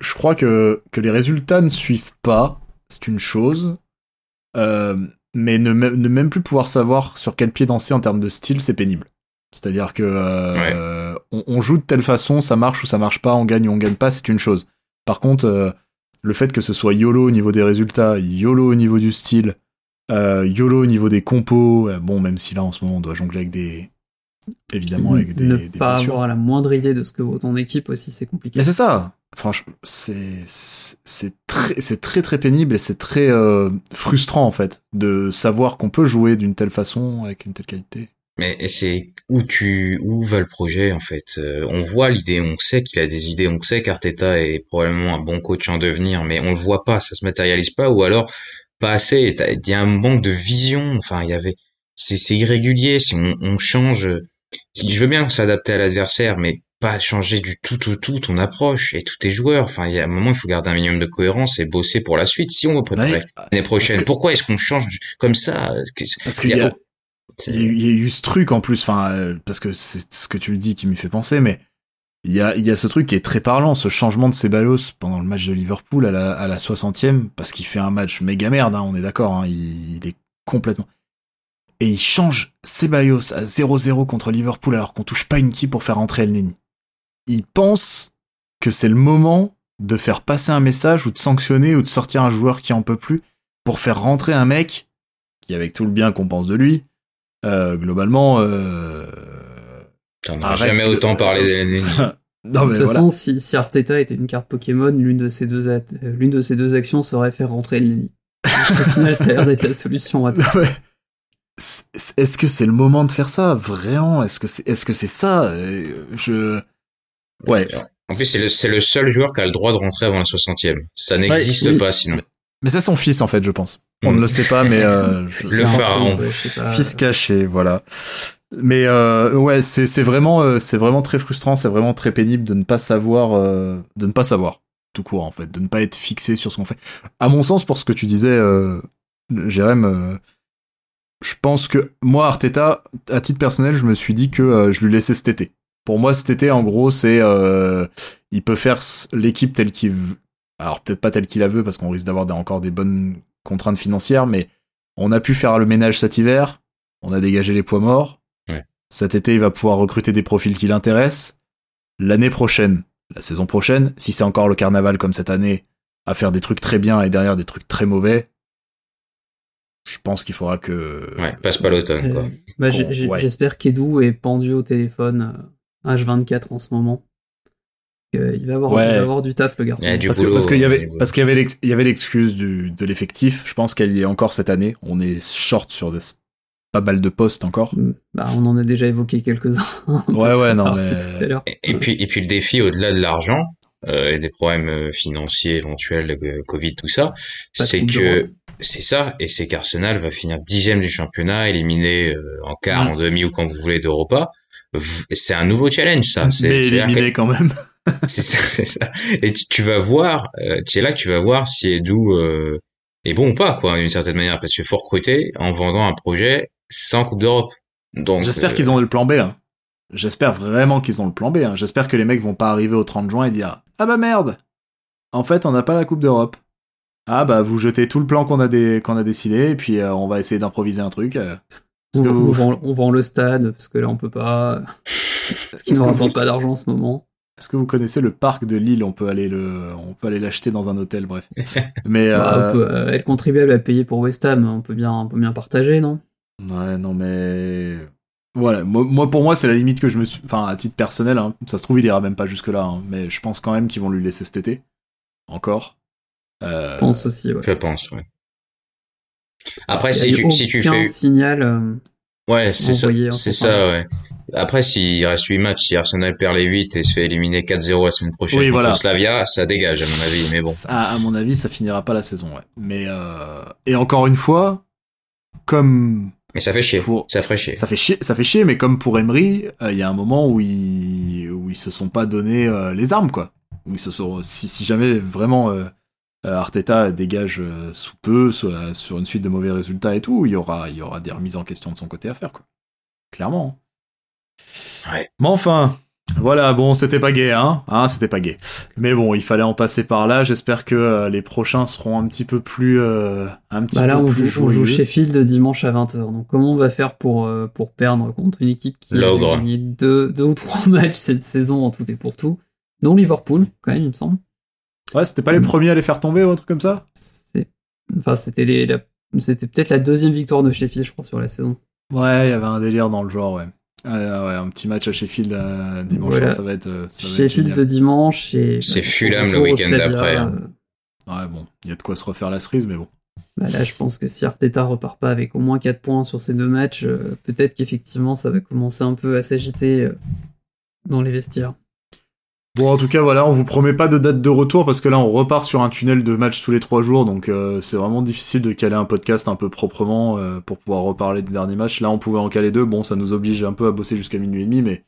A: je crois que, que les résultats ne suivent pas, c'est une chose. Euh, mais ne, ne même plus pouvoir savoir sur quel pied danser en termes de style, c'est pénible. C'est-à-dire que euh, on, joue de telle façon, ça marche ou ça marche pas, on gagne ou on gagne pas, c'est une chose. Par contre, euh, le fait que ce soit YOLO au niveau des résultats, YOLO au niveau du style, euh, YOLO au niveau des compos, bon, même si là en ce moment on doit jongler avec des. Évidemment, avec des.
C: Ne pas avoir la moindre idée de ce que vaut ton équipe aussi, c'est compliqué.
A: Mais c'est ça! Franchement, c'est c'est très c'est très très pénible et c'est très frustrant en fait de savoir qu'on peut jouer d'une telle façon avec une telle qualité.
B: Mais c'est où tu où va le projet en fait? Euh, on voit l'idée, on sait qu'il a des idées, on sait qu'Arteta est probablement un bon coach en devenir, mais on le voit pas, ça se matérialise pas, ou alors pas assez. Il y a un manque de vision. Enfin, il y avait, c'est irrégulier. Si on, on change, je veux bien s'adapter à l'adversaire, mais pas changer du tout tout tout ton approche et tous tes joueurs. Enfin, il y a un moment, il faut garder un minimum de cohérence et bosser pour la suite. Si on veut préparer l'année prochaine, pourquoi est-ce qu'on change comme ça
A: Parce qu'il y a il y, a eu ce truc en plus, enfin, euh, parce que c'est ce que tu me dis qui m'y fait penser, mais il y a, ce truc qui est très parlant, ce changement de Ceballos pendant le match de Liverpool à la, à la 60e, parce qu'il fait un match méga merde, hein, on est d'accord, hein, il, il, est complètement... Et il change Ceballos à 0-0 contre Liverpool alors qu'on touche pas une qui pour faire entrer El Neni. Il pense que c'est le moment de faire passer un message ou de sanctionner ou de sortir un joueur qui en peut plus pour faire rentrer un mec qui, avec tout le bien qu'on pense de lui, euh, globalement. Euh...
B: T'en as jamais autant parlé des
C: de toute façon, si, si, Arteta était une carte Pokémon, l'une de ces deux, l'une de ces deux actions serait faire rentrer le Neni. Au final, ça a l'air d'être la solution à tout.
A: Est-ce que c'est le moment de faire ça Vraiment? Est-ce que c'est est -ce c'est ça? Euh, Je. Ouais.
B: En plus, c'est le, seul joueur qui a le droit de rentrer avant la 60e. Ça n'existe pas sinon.
A: Mais, c'est son fils en fait, je pense. On ne le sait pas, mais euh,
B: le pharaon,
A: fils caché, voilà. Mais euh, ouais, c'est c'est vraiment euh, c'est vraiment très frustrant, c'est vraiment très pénible de ne pas savoir euh, de ne pas savoir tout court en fait, de ne pas être fixé sur ce qu'on fait. À mon sens, pour ce que tu disais, euh, Jérém, je pense que moi Arteta, à titre personnel, je me suis dit que je lui laissais cet été. Pour moi, cet été, en gros, c'est il peut faire l'équipe telle qu'il veut. Alors peut-être pas telle qu'il la veut parce qu'on risque d'avoir encore des bonnes contraintes financières, mais on a pu faire le ménage cet hiver, on a dégagé les poids morts cet été, il va pouvoir recruter des profils qui l'intéressent. L'année prochaine, la saison prochaine, si c'est encore le carnaval comme cette année, à faire des trucs très bien et derrière des trucs très mauvais, je pense qu'il faudra que.
B: Ouais, passe pas l'automne, quoi. Euh,
C: bah, J'espère qu'Edou est pendu au téléphone H24 euh, en ce moment. Il va, avoir, il va avoir du taf, le garçon.
A: parce, qu'il y avait, parce qu'il y avait l'excuse de l'effectif. Je pense qu'elle y est encore cette année. On est short sur des pas mal de postes encore. Mm.
C: Bah, on en a déjà évoqué quelques-uns.
A: ouais, ouais, non, mais...
B: Et, puis, et puis le défi au-delà de l'argent euh, et des problèmes euh, financiers éventuels, euh, Covid, tout ça, c'est que c'est ça, et c'est qu'Arsenal va finir dixième du championnat, éliminé en quart, en demi ou quand vous voulez d'Europa. C'est un nouveau challenge, ça.
A: Mais éliminé quand même.
B: c'est ça, c'est ça. Et tu, vas voir, tu es là, tu vas voir si Edu est bon ou pas, quoi, d'une certaine manière, parce qu'il faut recruter en vendant un projet sans Coupe d'Europe. Donc
A: j'espère qu'ils ont le plan B. Hein. J'espère vraiment qu'ils ont le plan B. Hein. J'espère que les mecs vont pas arriver au 30 juin et dire ah bah merde. En fait, on n'a pas la Coupe d'Europe. Ah bah vous jetez tout le plan qu'on a, qu'on a décidé et puis euh, on va essayer d'improviser un truc. Euh.
C: on, vend, le stade parce que là on peut pas. parce qu'ils ne rapportent pas d'argent en ce moment.
A: Est-ce que vous connaissez le parc de Lille? On peut aller le, on peut aller l'acheter dans un hôtel, bref. Mais
C: bah, euh... être contribuable à payer pour West Ham, on peut bien, on peut bien partager, non?
A: Ouais, non, mais. Voilà, moi, pour moi, c'est la limite que je me suis. Enfin, à titre personnel, hein, ça se trouve, il ira même pas jusque-là, hein, mais je pense quand même qu'ils vont lui laisser cet été. Encore.
C: Euh... Je pense aussi, ouais.
B: Je pense, ouais. Après, si tu, si tu fais.
C: signal. Euh,
B: ouais, c'est ça. C'est ça, ouais. Après, s'il reste 8 matchs, si Arsenal perd les 8 et se fait éliminer 4-0 la semaine prochaine oui, contre voilà. Slavia, ça dégage, à mon avis, mais bon.
A: à mon avis, ça finira pas la saison, ouais. Mais, euh... et encore une fois, comme
B: mais ça fait chier. Ça ferait chier.
A: Ça fait chier, ça fait chier, mais comme pour Emery, euh, il y a un moment où ils, où ils se sont pas donné euh, les armes, quoi. Où ils se sont, si, si jamais vraiment euh, Arteta dégage sous peu, sur une suite de mauvais résultats et tout, il y aura, il y aura des remises en question de son côté à faire, quoi. Clairement.
B: Ouais.
A: Mais enfin, voilà, bon, c'était pas gay, hein, hein, c'était pas gay. Mais bon, il fallait en passer par là. J'espère que euh, les prochains seront un petit peu plus, euh, un petit
C: bah là,
A: peu
C: on
A: plus
C: joue, on joue Sheffield dimanche à 20h. Donc, comment on va faire pour euh, pour perdre contre une équipe qui a gagné deux, deux ou trois matchs cette saison en tout et pour tout, dont Liverpool, quand même, il me semble.
A: Ouais, c'était pas les premiers à les faire tomber ou un truc comme ça?
C: Enfin, c'était les, c'était peut-être la deuxième victoire de Sheffield, je crois, sur la saison.
A: Ouais, il y avait un délire dans le genre, ouais. Ah, ouais, un petit match à Sheffield euh, dimanche, ça va être. Euh,
C: Sheffield de dimanche et.
B: C'est Fulham le week-end d'après. Hein.
A: Ouais, bon, il y a de quoi se refaire la cerise, mais bon.
C: Bah là, je pense que si Arteta repart pas avec au moins 4 points sur ces deux matchs, euh, peut-être qu'effectivement ça va commencer un peu à s'agiter dans les vestiaires.
A: Bon, en tout cas, voilà, on vous promet pas de date de retour parce que là, on repart sur un tunnel de match tous les trois jours, donc euh, c'est vraiment difficile de caler un podcast un peu proprement euh, pour pouvoir reparler des derniers matchs. Là, on pouvait en caler deux. Bon, ça nous oblige un peu à bosser jusqu'à minuit et demi, mais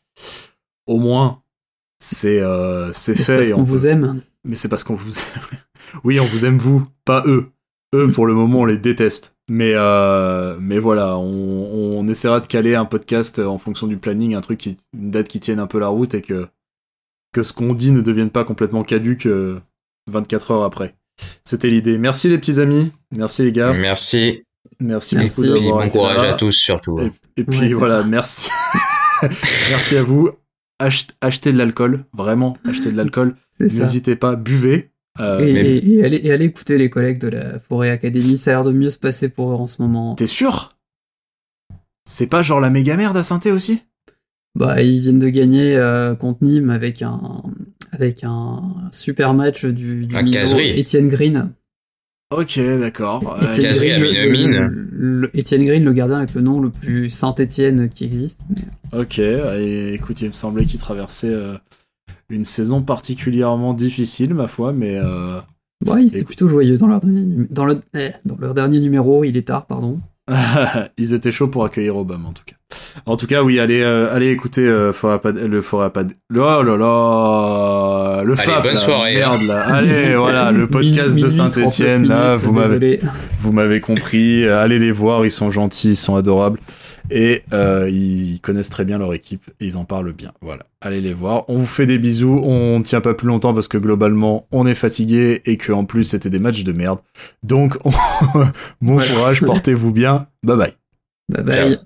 A: au moins, c'est euh, c'est fait.
C: Parce qu'on vous aime.
A: Mais c'est parce qu'on vous aime. oui, on vous aime vous, pas eux. Eux, pour le moment, on les déteste. Mais mais voilà, on, on essaiera de caler un podcast en fonction du planning, un truc qui, une date qui tienne un peu la route et que que ce qu'on dit ne devienne pas complètement caduque 24 euh, heures après. C'était l'idée. Merci les petits amis. Merci les gars.
B: Merci.
A: Merci, beaucoup d'avoir
B: Bon courage à tous surtout.
A: Et, puis voilà, merci. merci à vous. achetez de l'alcool, vraiment, achetez de l'alcool. N'hésitez pas, buvez.
C: Euh, et, allez, écouter les collègues de la Forêt Academy, ça a l'air de mieux se passer pour eux en ce moment.
A: T'es sûr? C'est pas genre la méga merde à Sainté aussi?
C: Bah, ils viennent de gagner euh, contre Nîmes avec un, avec un super match du, du Etienne Green.
A: Ok, d'accord.
C: Etienne, Green, le, Green, le gardien avec le nom le plus Saint-Etienne qui existe.
A: Ok, et, écoute, il me semblait qu'il traversait euh, une saison particulièrement difficile, ma foi, mais. Euh...
C: Ouais, ils étaient plutôt joyeux dans leur dernier, dans, le... Eh, dans leur dernier numéro. Il est tard, pardon.
A: ils étaient chauds pour accueillir Obama, en tout cas. En tout cas, oui, allez, euh, allez écouter euh, le Fora pas Oh là là, le Fab,
B: bonne soirée.
A: Hein. Merde là. Allez, voilà, le podcast de Saint-Étienne là, vous m'avez, vous m'avez compris. Allez les voir, ils sont gentils, ils sont adorables et euh, ils connaissent très bien leur équipe et ils en parlent bien. Voilà, allez les voir. On vous fait des bisous. On tient pas plus longtemps parce que globalement on est fatigué et que en plus c'était des matchs de merde. Donc bon courage, portez-vous bien. Bye bye.
C: Bye bye.